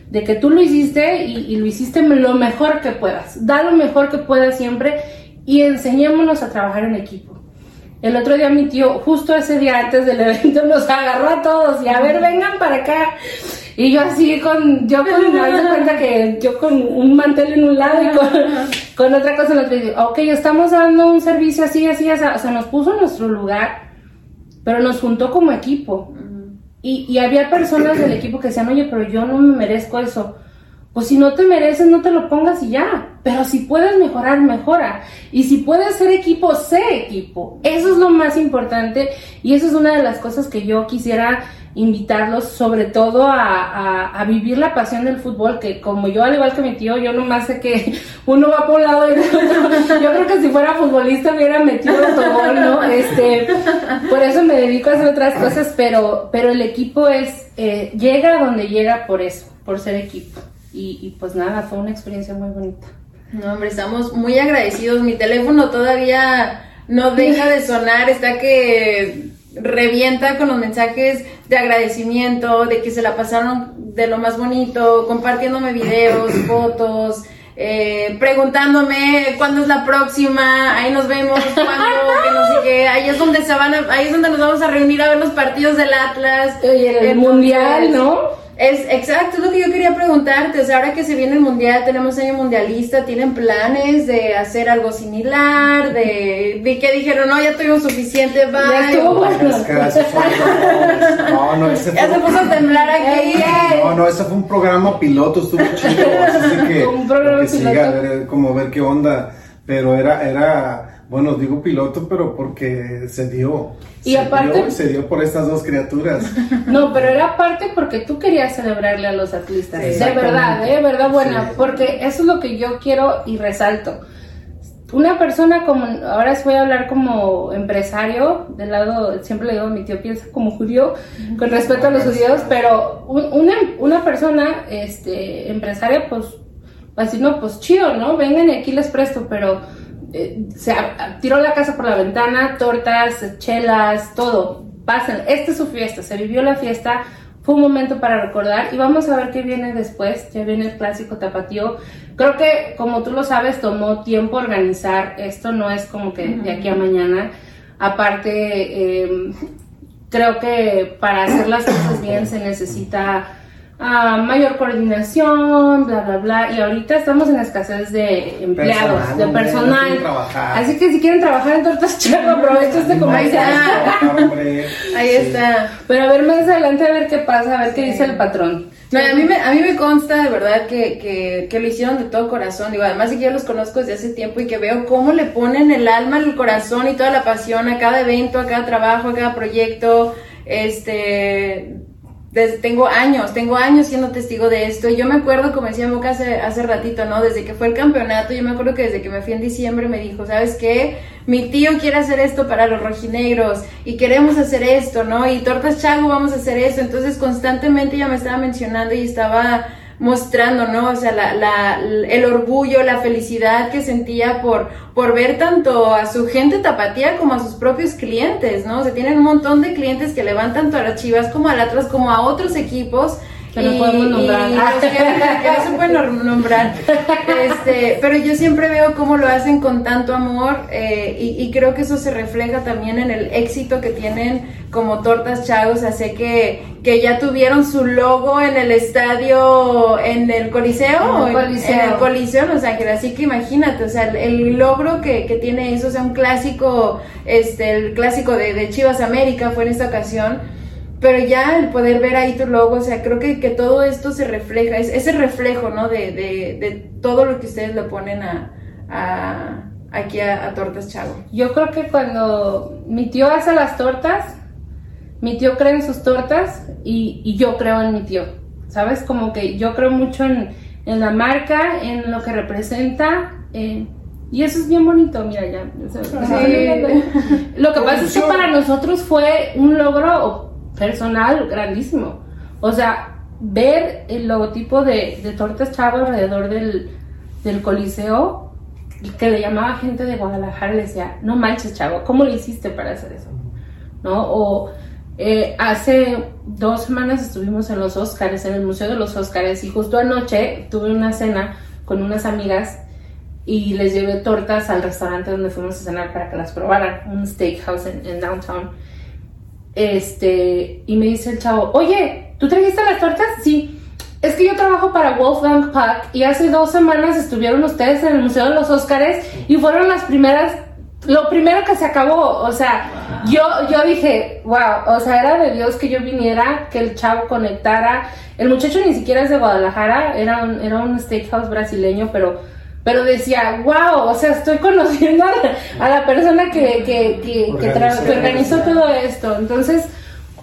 de que tú lo hiciste y, lo hiciste lo mejor que puedas. Da lo mejor que puedas siempre y enseñémonos a trabajar en equipo. El otro día mi tío, justo ese día antes del evento, nos agarró a todos y a ver, vengan para acá. Y yo así con, yo con, me doy cuenta que yo con un mantel en un lado y con, con otra cosa en otro. Y digo, ok, estamos dando un servicio así, así, así. O sea, nos puso en nuestro lugar, pero nos juntó como equipo. Y, y había personas del equipo que decían, oye, pero yo no me merezco eso. Pues si no te mereces, no te lo pongas y ya. Pero si puedes mejorar, mejora. Y si puedes ser equipo, sé equipo. Eso es lo más importante y eso es una de las cosas que yo quisiera invitarlos sobre todo a, a, a vivir la pasión del fútbol, que como yo, al igual que mi tío, yo nomás sé que uno va por un lado y el otro. Yo creo que si fuera futbolista hubiera metido autogol, ¿no? Este, por eso me dedico a hacer otras cosas, pero, pero el equipo es, eh, llega a donde llega por eso, por ser equipo. Y, y pues nada, fue una experiencia muy bonita. No, hombre, estamos muy agradecidos. Mi teléfono todavía no deja de sonar, está que revienta con los mensajes de agradecimiento, de que se la pasaron de lo más bonito, compartiéndome videos, fotos, eh, preguntándome cuándo es la próxima, ahí nos vemos, cuándo, que no sé qué, ahí es donde se van a, ahí es donde nos vamos a reunir a ver los partidos del Atlas. Oye, el Entonces, mundial, ¿no? Es exacto, es lo que yo quería preguntarte. O sea, ahora que se viene el mundial, tenemos año mundialista, ¿tienen planes de hacer algo similar? De, de que dijeron, no, ya tuvimos suficiente, bye. Ya estuvo bueno. Ese fue No, no, ese Ya se fue, puso a temblar aquí. no, no, ese fue un programa piloto, estuvo chido. Así que, Un programa que siga, piloto. ver, como ver qué onda. Pero era, era, bueno, digo piloto, pero porque se dio. Y se aparte- dio, se dio por estas dos criaturas. No, pero era parte porque tú querías celebrarle a los atletas. Sí, de verdad, de verdad buena. Sí. Porque eso es lo que yo quiero y resalto. Una persona como, ahora voy a hablar como empresario, del lado, siempre le digo a mi tío, piensa como judío, con respeto a los judíos, pero un- una, una persona este, empresaria, pues, va a decir, no, pues chido, ¿no? Vengan y aquí les presto, pero eh, se a- tiró la casa por la ventana, tortas, chelas, todo. Pasen, esta es su fiesta, se vivió la fiesta, fue un momento para recordar y vamos a ver qué viene después, ya viene el clásico tapatío. Creo que, como tú lo sabes, tomó tiempo organizar esto, no es como que de aquí a mañana. Aparte, eh, creo que para hacer las cosas bien se necesita ah, mayor coordinación, bla, bla, bla. Y ahorita estamos en escasez de empleados, Personal, de personal. Así que si quieren trabajar en Tortas Chaco, aprovecho este comercial. Ahí sí. está. Pero a ver más adelante a ver qué pasa, a ver qué dice el patrón. No, a mí me, a mí me consta de verdad que, que, que lo hicieron de todo corazón. Digo, además de que yo los conozco desde hace tiempo y que veo cómo le ponen el alma, el corazón y toda la pasión a cada evento, a cada trabajo, a cada proyecto. Este, tengo años, tengo años siendo testigo de esto. Yo me acuerdo, como decía Moca hace, hace ratito, ¿no? Desde que fue el campeonato, yo me acuerdo que desde que me fui en diciembre me dijo, ¿sabes qué? Mi tío quiere hacer esto para los rojinegros y queremos hacer esto, ¿no? Y Tortas Chago vamos a hacer eso. Entonces constantemente ella me estaba mencionando y estaba mostrando, ¿no? O sea, la, la, el orgullo, la felicidad que sentía por, por ver tanto a su gente tapatía como a sus propios clientes, ¿no? O sea, tienen un montón de clientes que le van tanto a las chivas como a Atlas como a otros equipos. Que no podemos nombrar. y que, que no se pueden nom- nombrar. Este, pero yo siempre veo cómo lo hacen con tanto amor eh, y, y creo que eso se refleja también en el éxito que tienen como Tortas Chagos. Así que, que ya tuvieron su logo en el estadio, en el Coliseo. En el Coliseo. En el Coliseo en Los Ángeles. Así que imagínate, o sea, el, el logro que, que tiene eso, o sea, un clásico, este, el clásico de, de Chivas América fue en esta ocasión. Pero ya el poder ver ahí tu logo, o sea, creo que, que todo esto se refleja, es ese reflejo, ¿no? De, de, de todo lo que ustedes le ponen a, a aquí a, a Tortas Chavo. Yo creo que cuando mi tío hace las tortas, mi tío cree en sus tortas y, y yo creo en mi tío. ¿Sabes? Como que yo creo mucho en, en la marca, en lo que representa. eh, y eso es bien bonito, mira ya. o sea, Lo que pasa es que para nosotros fue un logro personal grandísimo. O sea, ver el logotipo de, de Tortas Chavo alrededor del, del Coliseo, que le llamaba gente de Guadalajara, le decía, no manches, chavo, ¿cómo le hiciste para hacer eso? ¿No? O eh, hace dos semanas estuvimos en los Óscares, en el Museo de los Óscares, y justo anoche tuve una cena con unas amigas y les llevé tortas al restaurante donde fuimos a cenar para que las probaran, un steakhouse en, en downtown. Este, y me dice el chavo, oye, ¿tú trajiste las tortas? Sí. Es que yo trabajo para Wolfgang Puck y hace dos semanas estuvieron ustedes en el Museo de los Óscares y fueron las primeras, lo primero que se acabó. O sea, yo, yo dije, wow, o sea, era de Dios que yo viniera, que el chavo conectara. El muchacho ni siquiera es de Guadalajara, era un, era un steakhouse brasileño, pero pero decía, wow, o sea, estoy conociendo a la, persona que, que, que, que, organizó todo esto. Entonces,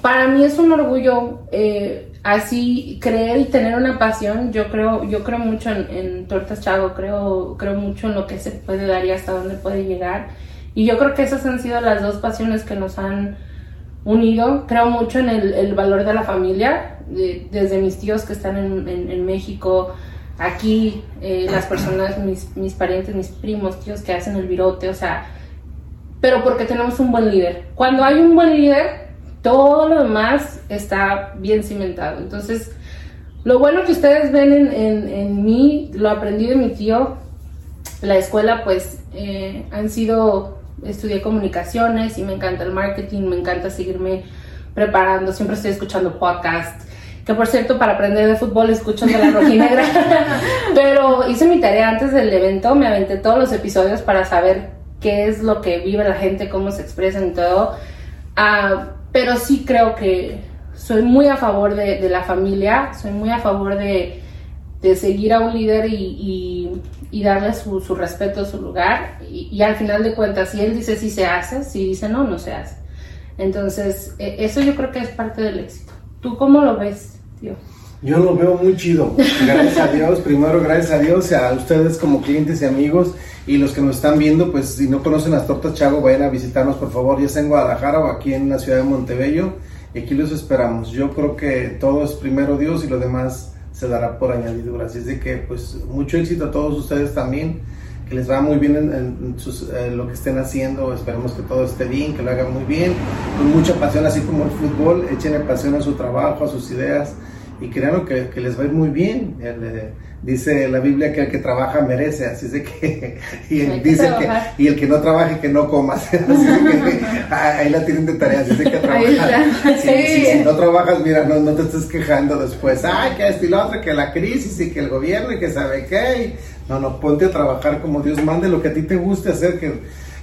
para mí es un orgullo eh, así creer y tener una pasión. Yo creo, yo creo mucho en, en Tortas Chago, creo, creo mucho en lo que se puede dar y hasta dónde puede llegar. Y yo creo que esas han sido las dos pasiones que nos han unido. Creo mucho en el, el valor de la familia, de- desde mis tíos que están en, en- en México, aquí, eh, las personas, mis, mis parientes, mis primos, tíos que hacen el virote, o sea, pero porque tenemos un buen líder. Cuando hay un buen líder, todo lo demás está bien cimentado. Entonces, lo bueno que ustedes ven en, en- en mí, lo aprendí de mi tío, la escuela, pues, eh, han sido, estudié comunicaciones y me encanta el marketing, me encanta seguirme preparando, siempre estoy escuchando podcasts. Que por cierto, para aprender de fútbol escucho de la rojinegra. Pero hice mi tarea antes del evento, me aventé todos los episodios para saber qué es lo que vive la gente, cómo se expresan y todo. Ah, pero sí creo que soy muy a favor de, de la familia, soy muy a favor de, de seguir a un líder y, y- y darle su, su respeto, su lugar. Y, y al final de cuentas, si él dice sí se hace, si dice no, no se hace. Entonces, eh, eso yo creo que es parte del éxito. ¿Tú cómo lo ves, Yo lo veo muy chido. Gracias a Dios, primero gracias a Dios, a ustedes como clientes y amigos y los que nos están viendo, pues si no conocen las tortas Chago, vayan a visitarnos por favor, ya sea en Guadalajara o aquí en la ciudad de Montebello y aquí los esperamos. Yo creo que todo es primero Dios y lo demás se dará por añadidura. Así es de que pues mucho éxito a todos ustedes también, que les va muy bien en, en sus, eh, lo que estén haciendo, esperemos que todo esté bien, que lo hagan muy bien, con mucha pasión, así como el fútbol, échenle pasión a su trabajo, a sus ideas y créanlo que, que les va a ir muy bien. El, eh, dice la Biblia que el que trabaja merece, así es de que, y el, que dice que, y el que no trabaje que no coma, así que, ah, ahí la tienen de tarea, así es de que trabajar. está. Sí, sí, si no trabajas, mira, no, no te estés quejando después, ay, que esto y lo otro, que la crisis y que el gobierno y que sabe qué. No, no, ponte a trabajar como Dios mande, lo que a ti te guste hacer, que,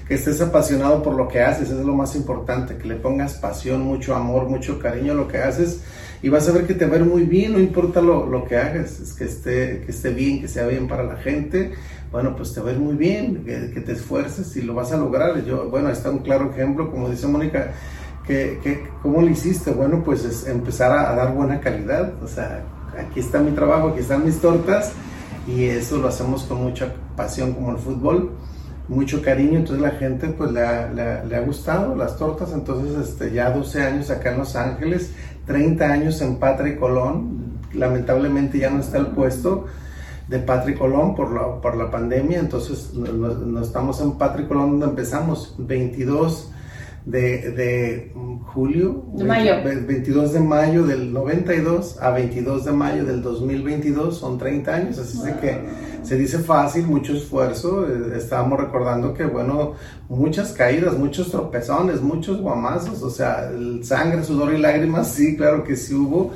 que estés apasionado por lo que haces, es lo más importante, que le pongas pasión, mucho amor, mucho cariño a lo que haces y vas a ver que te va muy bien, no importa lo, lo que hagas, es que esté, que esté bien, que sea bien para la gente, bueno, pues te va muy bien, que, que te esfuerces y lo vas a lograr. Yo, bueno, está un claro ejemplo, como dice Mónica, que, que, ¿cómo lo hiciste? Bueno, pues es empezar a, a dar buena calidad, o sea, aquí está mi trabajo, aquí están mis tortas y eso lo hacemos con mucha pasión como el fútbol mucho cariño, entonces la gente pues le ha, gustado las tortas, entonces este, ya 12 años acá en Los Ángeles, 30 años en Patria Colón, lamentablemente ya no está el puesto de Patria y Colón por la, por la pandemia, entonces no, estamos en Patria y Colón donde empezamos, 22 de, de julio, De mayo. ve- 22 de mayo del 92 a 22 de mayo del 2022, son 30 años, así es de que se dice fácil, mucho esfuerzo. eh, estábamos recordando que, bueno, muchas caídas, muchos tropezones, muchos guamazos, o sea, el sangre, sudor y lágrimas, sí, claro que sí hubo,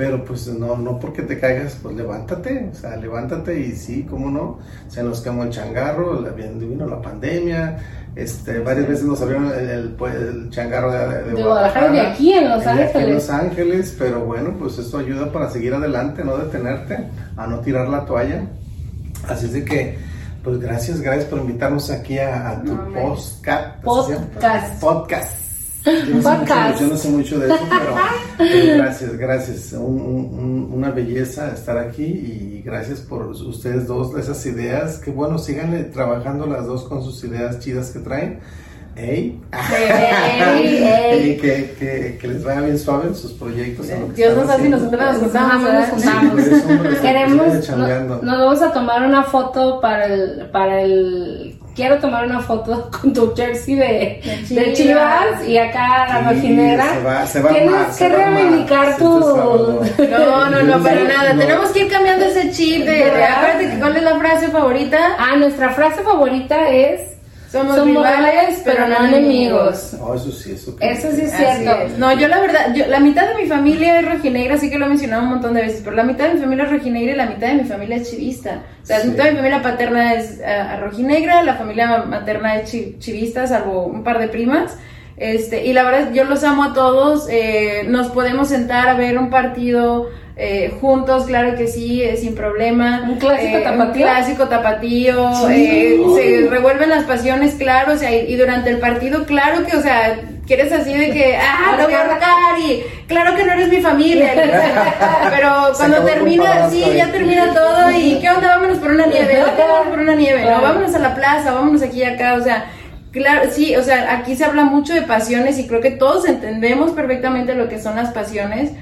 pero pues no, no porque te caigas, pues levántate, o sea, levántate y sí, cómo no, se nos quemó el changarro, la- vino la pandemia, este, varias veces nos abrieron el, el, pues, el changarro de, de, De Guadalajara de aquí en Los de aquí en Ángeles. Los Ángeles, pero bueno, pues esto ayuda para seguir adelante, no detenerte, a no tirar la toalla. Así es de que, pues gracias, gracias por invitarnos aquí a, a tu No, hombre. podcast. Podcast. Podcast. Yo no, sé mucho, yo no sé mucho de eso, pero, pero gracias, gracias. Un- un- un- una belleza estar aquí y gracias por ustedes dos, esas ideas. Que bueno, síganle trabajando las dos con sus ideas chidas que traen. Ey. Ey, ey. Y que, que, que les vaya bien suave en sus proyectos. en Dios nos hace y nosotros nos Nos juntamos. nos juntamos. Sí, Queremos, sigue chambeando. no- nos vamos a tomar una foto para el, para el quiero tomar una foto con tu jersey de, De de Chivas. Y acá la Sí, rojinera. se va- se va Tienes que reivindicar tu... No, no, no, para nada. No. Tenemos que ir cambiando ese chip que cuál es la frase favorita. Ah, nuestra frase favorita es... Somos, rivales, pero no enemigos. No, eso sí, eso que- Eso sí es Así cierto. es. No, yo la verdad, yo, la mitad de mi familia es rojinegra, sí que lo he mencionado un montón de veces, pero la mitad de mi familia es rojinegra y la mitad de mi familia es chivista. O sea, Sí. toda mi familia paterna es ah, rojinegra, la familia materna es chi- chivista, salvo un par de primas. Este, y la verdad, yo los amo a todos. eh, nos podemos sentar a ver un partido eh, juntos, claro que sí, eh, sin problema. ¿Un clásico Eh, Un tapatío? clásico tapatío. Sí. eh, se revuelven las pasiones, claro. O sea, y, y durante el partido, claro que, o sea, quieres así de que, ah, te voy a ahorcar y claro que no eres mi familia. Pero cuando termina, sí, ya termina todo y ¿qué onda? Vámonos por una nieve, ¿dónde vamos por una nieve? No, vámonos a la plaza, vámonos aquí y acá, o sea, claro, sí, o sea, aquí se habla mucho de pasiones y creo que todos entendemos perfectamente lo que son las pasiones,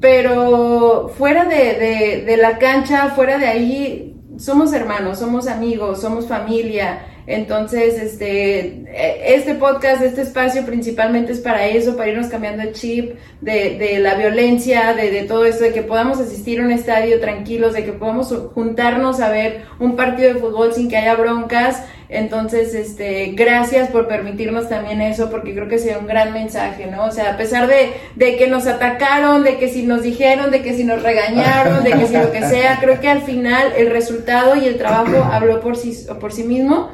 pero fuera de, de, de la cancha, fuera de ahí, somos hermanos, somos amigos, somos familia. Entonces, este, eh, este podcast, este espacio principalmente es para eso, para irnos cambiando el chip de, de la violencia, de, de todo esto, de que podamos asistir a un estadio tranquilos, de que podamos juntarnos a ver un partido de fútbol sin que haya broncas. Entonces, este, gracias por permitirnos también eso, porque creo que sería un gran mensaje, ¿no? O sea, a pesar de, de que nos atacaron, de que si nos dijeron, de que si nos regañaron, de que si lo que sea, creo que al final el resultado y el trabajo habló por sí, por sí mismo.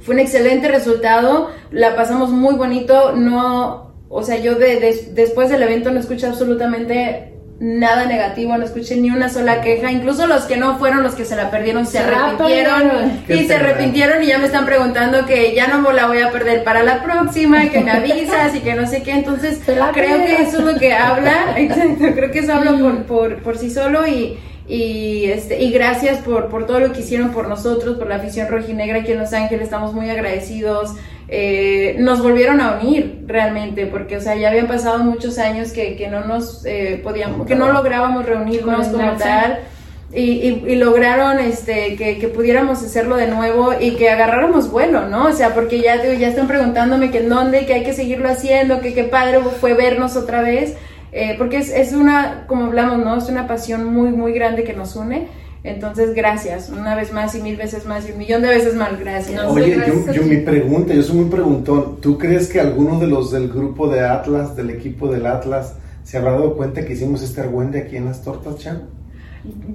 Fue un excelente resultado, la pasamos muy bonito, no, o sea, yo de, de- después del evento no escuché absolutamente nada negativo, no escuché ni una sola queja, incluso los que no fueron, los que se la perdieron, se Se la arrepintieron y se arrepintieron y ya me están preguntando que ya no la voy a perder para la próxima, que me avisas y que no sé qué, entonces creo que eso es lo que habla, exacto, creo que eso habla por, por, por sí solo y, y, este, y gracias por, por todo lo que hicieron por nosotros, por la afición rojinegra aquí en Los Ángeles, estamos muy agradecidos. Eh, nos volvieron a unir realmente, porque o sea, ya habían pasado muchos años que, que no nos eh, podíamos, que no lográbamos reunirnos como tal. Y, y- y lograron este que, que pudiéramos hacerlo de nuevo y que agarráramos vuelo, ¿no? O sea, porque ya, ya están preguntándome que en dónde, que hay que seguirlo haciendo, que qué padre fue vernos otra vez, eh, porque es, es una, como hablamos, ¿no? Es una pasión muy, muy grande que nos une. Entonces, gracias, una vez más y mil veces más y un millón de veces más, gracias. No, Oye, gracias yo, yo mi pregunta, yo soy muy preguntón. ¿Tú crees que alguno de los del grupo de Atlas, del equipo del Atlas, se habrá dado cuenta que hicimos este argüende aquí en las tortas, Chan?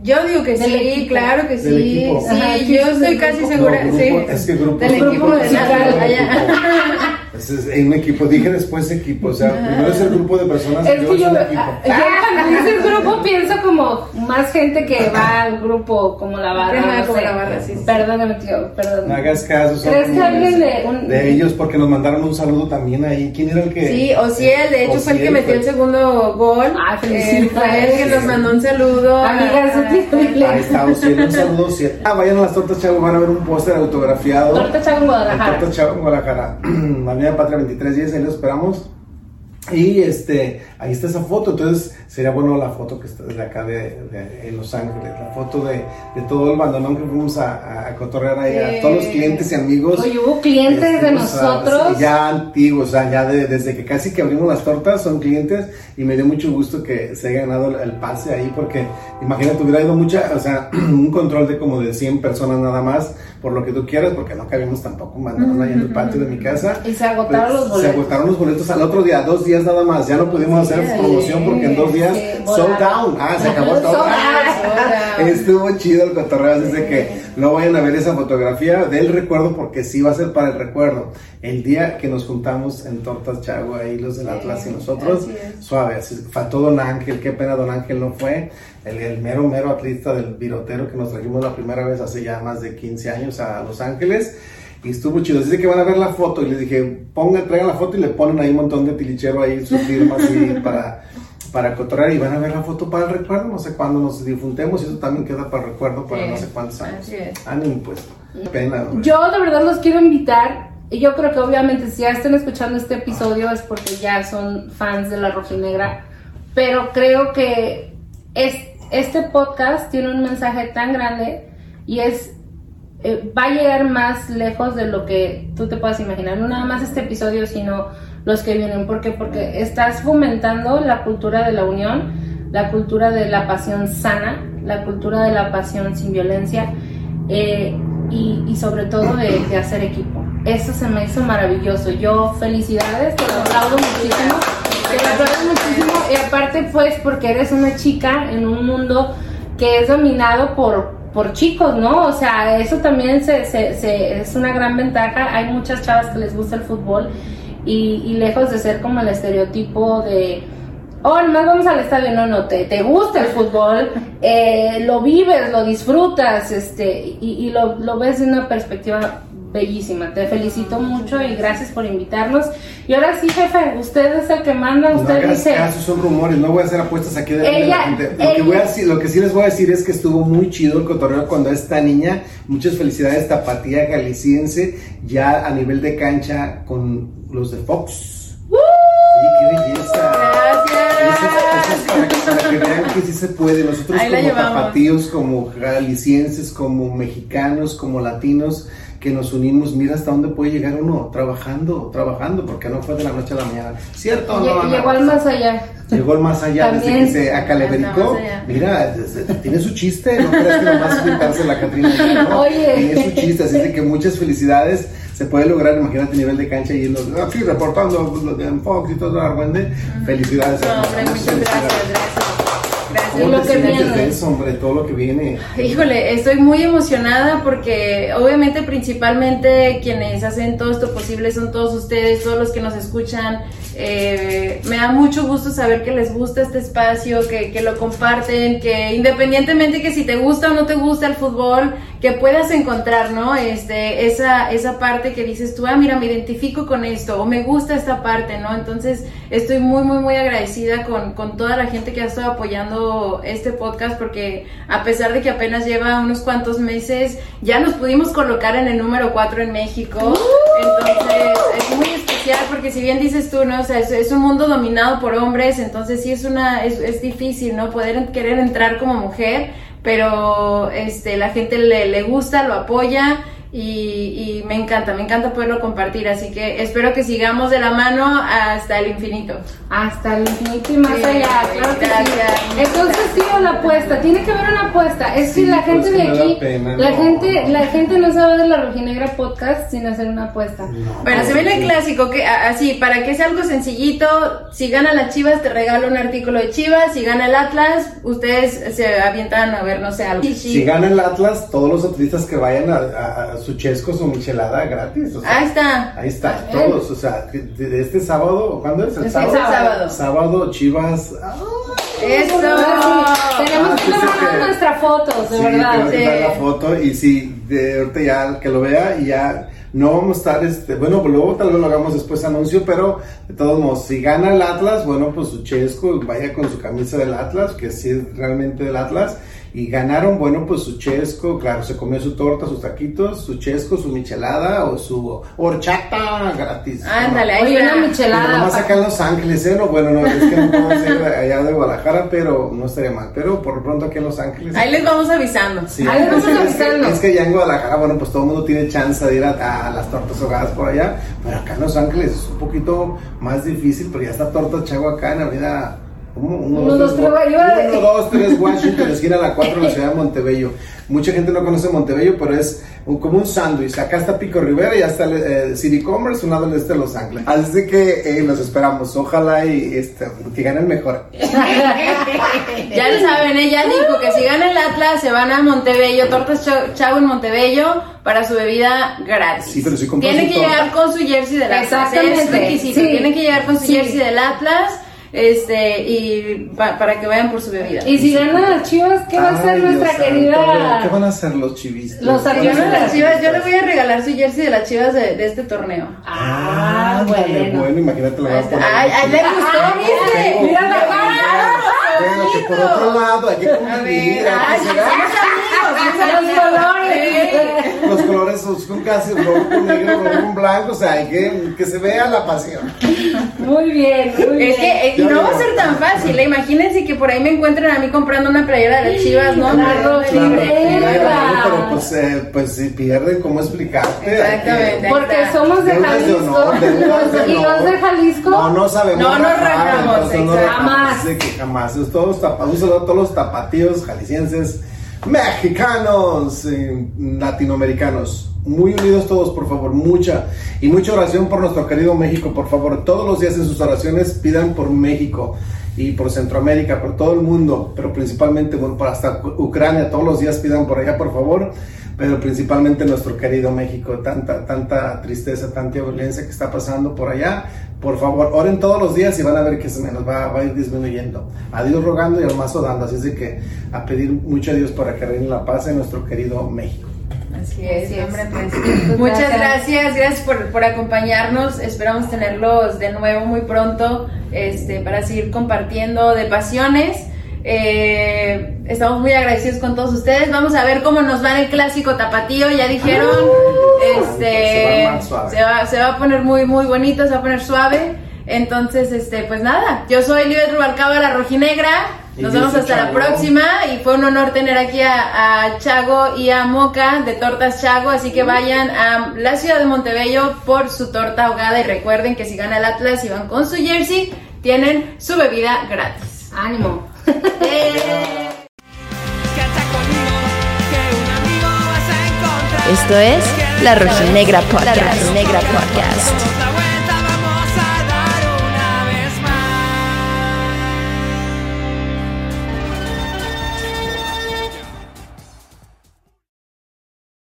Yo digo que Del sí, equipo. claro que sí, sí, Ajá, yo estoy casi grupo. segura, No, sí. es que grupo Del equipo de Atlas, en un equipo, dije después equipo, o sea, primero es el grupo de personas Es que luego yo, es el ah, equipo. yo cuando dices grupo pienso como más gente que va al grupo como la barra. Ajá, no como sé. la barra, sí, sí. Perdóname, tío, perdón. No hagas caso. ¿Crees que alguien de- un- de ellos, porque nos mandaron un saludo también ahí. ¿Quién era el que? Sí, Ociel, de hecho fue el que Ociel metió el fue- segundo gol. Ah, Él felicidades. fue el que nos mandó un saludo. Amiga, eso a- tiene- Ahí está, Ociel, un saludo, Ociel. Ah, vayan a las tortas, chavos, van a ver un póster autografiado. Torta Chavo en Guadalajara. Tortas Chavo en Guadalajara. Avenida Patria 2310, ahí lo esperamos. Y este, ahí está esa foto, entonces sería bueno la foto que está de acá de, de- en Los Ángeles, la foto de, de todo el bandonón que fuimos a, a, cotorrear ahí, a todos los clientes y amigos. Oye, hubo clientes de nosotros. ya antiguos, o sea, ya de- desde que casi que abrimos las tortas son clientes y me dio mucho gusto que se haya ganado el, el pase ahí porque imagínate, hubiera ido mucha, o sea, un control de como de 100 personas nada más, por lo que tú quieras, porque no cabíamos tampoco mandaron ahí en el patio de mi casa. Y se agotaron los Se boletos. agotaron los boletos al otro día, dos días nada más, ya no pudimos hacer promoción porque en dos días sold down, ah, se acabó todo. Out. Estuvo chido el cotorreo, así que no vayan a ver esa fotografía del recuerdo porque sí va a ser para el recuerdo. El día que nos juntamos en Tortas Chago, ahí los del Atlas y nosotros, suave, así, faltó Don Ángel, qué pena Don Ángel no fue, el, el mero, mero atleta del virotero que nos trajimos la primera vez hace ya más de 15 años a Los Ángeles. Y estuvo chido. Dice que van a ver la foto. Y les dije, pongan, traigan la foto y le ponen ahí un montón de tilichero ahí, su firma así para, para cotorrear. Y van a ver la foto para el recuerdo. No sé cuándo nos difuntemos. Y eso también queda para el recuerdo para Sí, no sé cuántos años. así es. Ánimo, pues. Pena. hombre. Yo de verdad los quiero invitar. Y yo creo que obviamente si ya están escuchando este episodio es porque ya son fans de la rojinegra. Pero creo que es, este podcast tiene un mensaje tan grande y es eh, va a llegar más lejos de lo que tú te puedas imaginar. No nada más este episodio, sino los que vienen. ¿Por qué? Porque estás fomentando la cultura de la unión, la cultura de la pasión sana, la cultura de la pasión sin violencia eh, y, y sobre todo de, de hacer equipo. Eso se me hizo maravilloso. Yo, felicidades, te lo aplaudo muchísimo. Te lo aplaudo muchísimo. Y aparte, pues, porque eres una chica en un mundo que es dominado por, por chicos, ¿no? O sea, eso también se, se, se- es una gran ventaja. Hay muchas chavas que les gusta el fútbol y, y lejos de ser como el estereotipo de, oh, nomás vamos al estadio, no, no, te, te gusta el fútbol, eh, lo vives, lo disfrutas, este, y, y lo, lo ves de una perspectiva bellísima. Te felicito mucho y gracias por invitarnos. Y ahora sí, jefe, usted es el que manda, No usted hagas dice... caso, son rumores, no voy a hacer apuestas aquí de Ella- la gente. Lo que, voy a decir- lo que sí les voy a decir es que estuvo muy chido el cotorreo cuando esta niña, muchas felicidades, tapatía galiciense, ya a nivel de cancha con los de Fox. Oye, qué belleza. Eso- eso es para, que, para que vean que sí se puede. Nosotros Ahí como tapatíos, como galicienses, como mexicanos, como latinos, que nos unimos, mira hasta dónde puede llegar uno, trabajando, trabajando, porque no fue de la noche a la mañana. ¿Cierto o no? Llegó al más allá. Llegó el más allá También. desde que se acalevericó. Mira, tiene su chiste, no creas que nomás pintarse la Catrina. ¿no? Oye. Tiene su chiste, así que muchas felicidades. Se puede lograr, imagínate, nivel de cancha y los, aquí reportando de Fox y todo, Argüende. Felicidades. No, hombre, muchas felicidades. gracias, gracias. Gracias. ¿Cómo lo te que viene. de eso, hombre? Todo lo que viene. Híjole, estoy muy emocionada porque obviamente principalmente quienes hacen todo esto posible son todos ustedes, todos los que nos escuchan. Eh, me da mucho gusto saber que les gusta este espacio, que, que lo comparten, que independientemente que si te gusta o no te gusta el fútbol, que puedas encontrar, ¿no? Este, esa, esa parte que dices tú, ah, mira, me identifico con esto o me gusta esta parte, ¿no? Entonces estoy muy, muy, muy agradecida con, con toda la gente que ha estado apoyando este podcast porque a pesar de que apenas lleva unos cuantos meses, ya nos pudimos colocar en el número 4 en México. Entonces es muy especial porque si bien dices tú, ¿no? O sea, es, es un mundo dominado por hombres, entonces sí es una, es, es difícil, ¿no? Poder querer entrar como mujer, pero este, la gente le, le gusta, lo apoya. Y, y me encanta, me encanta poderlo compartir, así que espero que sigamos de la mano hasta el infinito. Hasta el infinito y más Sí, allá, claro que gracias. sí. Entonces sí o la apuesta, tiene que haber una apuesta. Es Sí, que la pues, gente que de aquí, pena, la no. gente, la gente no sabe de la Rojinegra Podcast sin hacer una apuesta. Bueno, se viene el clásico, que a- así, para que sea algo sencillito, si gana las Chivas te regalo un artículo de Chivas, si gana el Atlas, ustedes se avientan a ver, no sé, algo. Sí, sí. Si gana el Atlas, todos los atletas que vayan a, a- a su chesco, su michelada gratis. o sea, Ahí está. Ahí está, Bien. todos, o sea, de, este sábado, ¿cuándo es? ¿El Es el sábado? sábado. Sábado, Chivas. ah, Eso. Sí, tenemos Ah, que tomar nuestras fotos, de sí, verdad. sí. la foto y sí, de ahorita ya que lo vea y ya no vamos a estar, este, bueno, pues luego tal vez lo hagamos después anuncio, pero de todos modos, si gana el Atlas, bueno, pues su chesco, vaya con su camisa del Atlas, que sí es realmente del Atlas, y ganaron, bueno, pues su chesco, claro, se comió su torta, sus taquitos, su chesco, su michelada o su horchata gratis. Ándale, ahí Oye, está. una Pero michelada. nomás acá en Los Ángeles, ¿eh? No, bueno, no, es que no podemos ir allá de Guadalajara, pero no estaría mal. Pero por lo pronto aquí en Los Ángeles. Ahí les vamos avisando. Sí, Ahí les vamos es, que- avisando. es que ya en Guadalajara, bueno, pues todo el mundo tiene chance de ir a, a las tortas ahogadas por allá, pero acá en Los Ángeles es un poquito más difícil, pero ya está torta chago acá en Avenida. ¿Cómo? Uno, Uno, dos, tres, uno, dos, tres, Washington, esquina la 4 en la ciudad de Montebello. Mucha gente no conoce Montebello, pero es un- como un sándwich. Acá está Pico Rivera y ya está el, eh, City Commerce, un lado del este de Los Ángeles. Así que eh, los esperamos. Ojalá y este, que gane el mejor. Ya lo saben, ella dijo que si gana el Atlas se van a Montebello, Tortas Chavo en Montebello para su bebida gratis. Sí, pero si compras Tiene su que llegar con su jersey del Atlas. Exactamente, Es requisito. sí. Tiene que llegar con su Sí. jersey del Atlas este y pa- para que vayan por su bebida. Y si ganan las chivas, ¿qué va a hacer nuestra Dios santo, querida? ¿Qué van a hacer los chivistas? Los ¿Qué van a Yo, las chivas, yo le voy a regalar su jersey de las chivas de, de este torneo. Ah, Ándale, bueno. imagínate la Ay, vas a poner. ay, ay, le gustó, ¿viste? Mira la cara. Bueno, que por otro lado hay que hay ay, que amigos, los colores. Los colores son casi rojo con negro, rojo con blanco, o sea, hay que, que se vea la pasión. Muy bien, muy bien. Es que eh, y no va a ser tan fácil, ¿eh? imagínense que por ahí me encuentren a mí comprando una playera de las chivas, ¿no? Rojinera. Claro, pero pues, eh, pues si pierden, ¿cómo explicarte? Exactamente. Porque somos de Jalisco. honor, Y los de Jalisco. No, no sabemos. No, no rajar, rajamos, Jamás. que jamás. Es Todos a todos los tapatíos jaliscienses, mexicanos, eh, latinoamericanos. Muy unidos todos, por favor, mucha y mucha oración por nuestro querido México, por favor. Todos los días en sus oraciones pidan por México y por Centroamérica, por todo el mundo, pero principalmente, bueno, por hasta Ucrania, todos los días pidan por allá, por favor, pero principalmente nuestro querido México, tanta, tanta tristeza, tanta violencia que está pasando por allá. Por favor, oren todos los días y van a ver que se nos va, va a ir disminuyendo. A Dios rogando y al mazo dando, así es de que a pedir mucho a Dios para que reine la paz en nuestro querido México. Así es, Siempre, siempre. pues. Muchas gracias, gracias por, por acompañarnos. Esperamos tenerlos de nuevo muy pronto este, para seguir compartiendo de pasiones. Eh, estamos muy agradecidos con todos ustedes. Vamos a ver cómo nos va en el clásico tapatío. Ya dijeron, este, Se va más suave. se va, se va a poner muy, muy bonito, se va a poner suave. Entonces, este, pues nada, yo soy Libet Rubalcaba, la rojinegra. Nos vemos hasta la próxima y fue un honor tener aquí a, a Chago y a Moca de Tortas Chago, así que vayan a la ciudad de Montebello por su torta ahogada y recuerden que si gana el Atlas y van con su jersey, tienen su bebida gratis. Ánimo. Esto es La Rojinegra Podcast. La Rojinegra Podcast.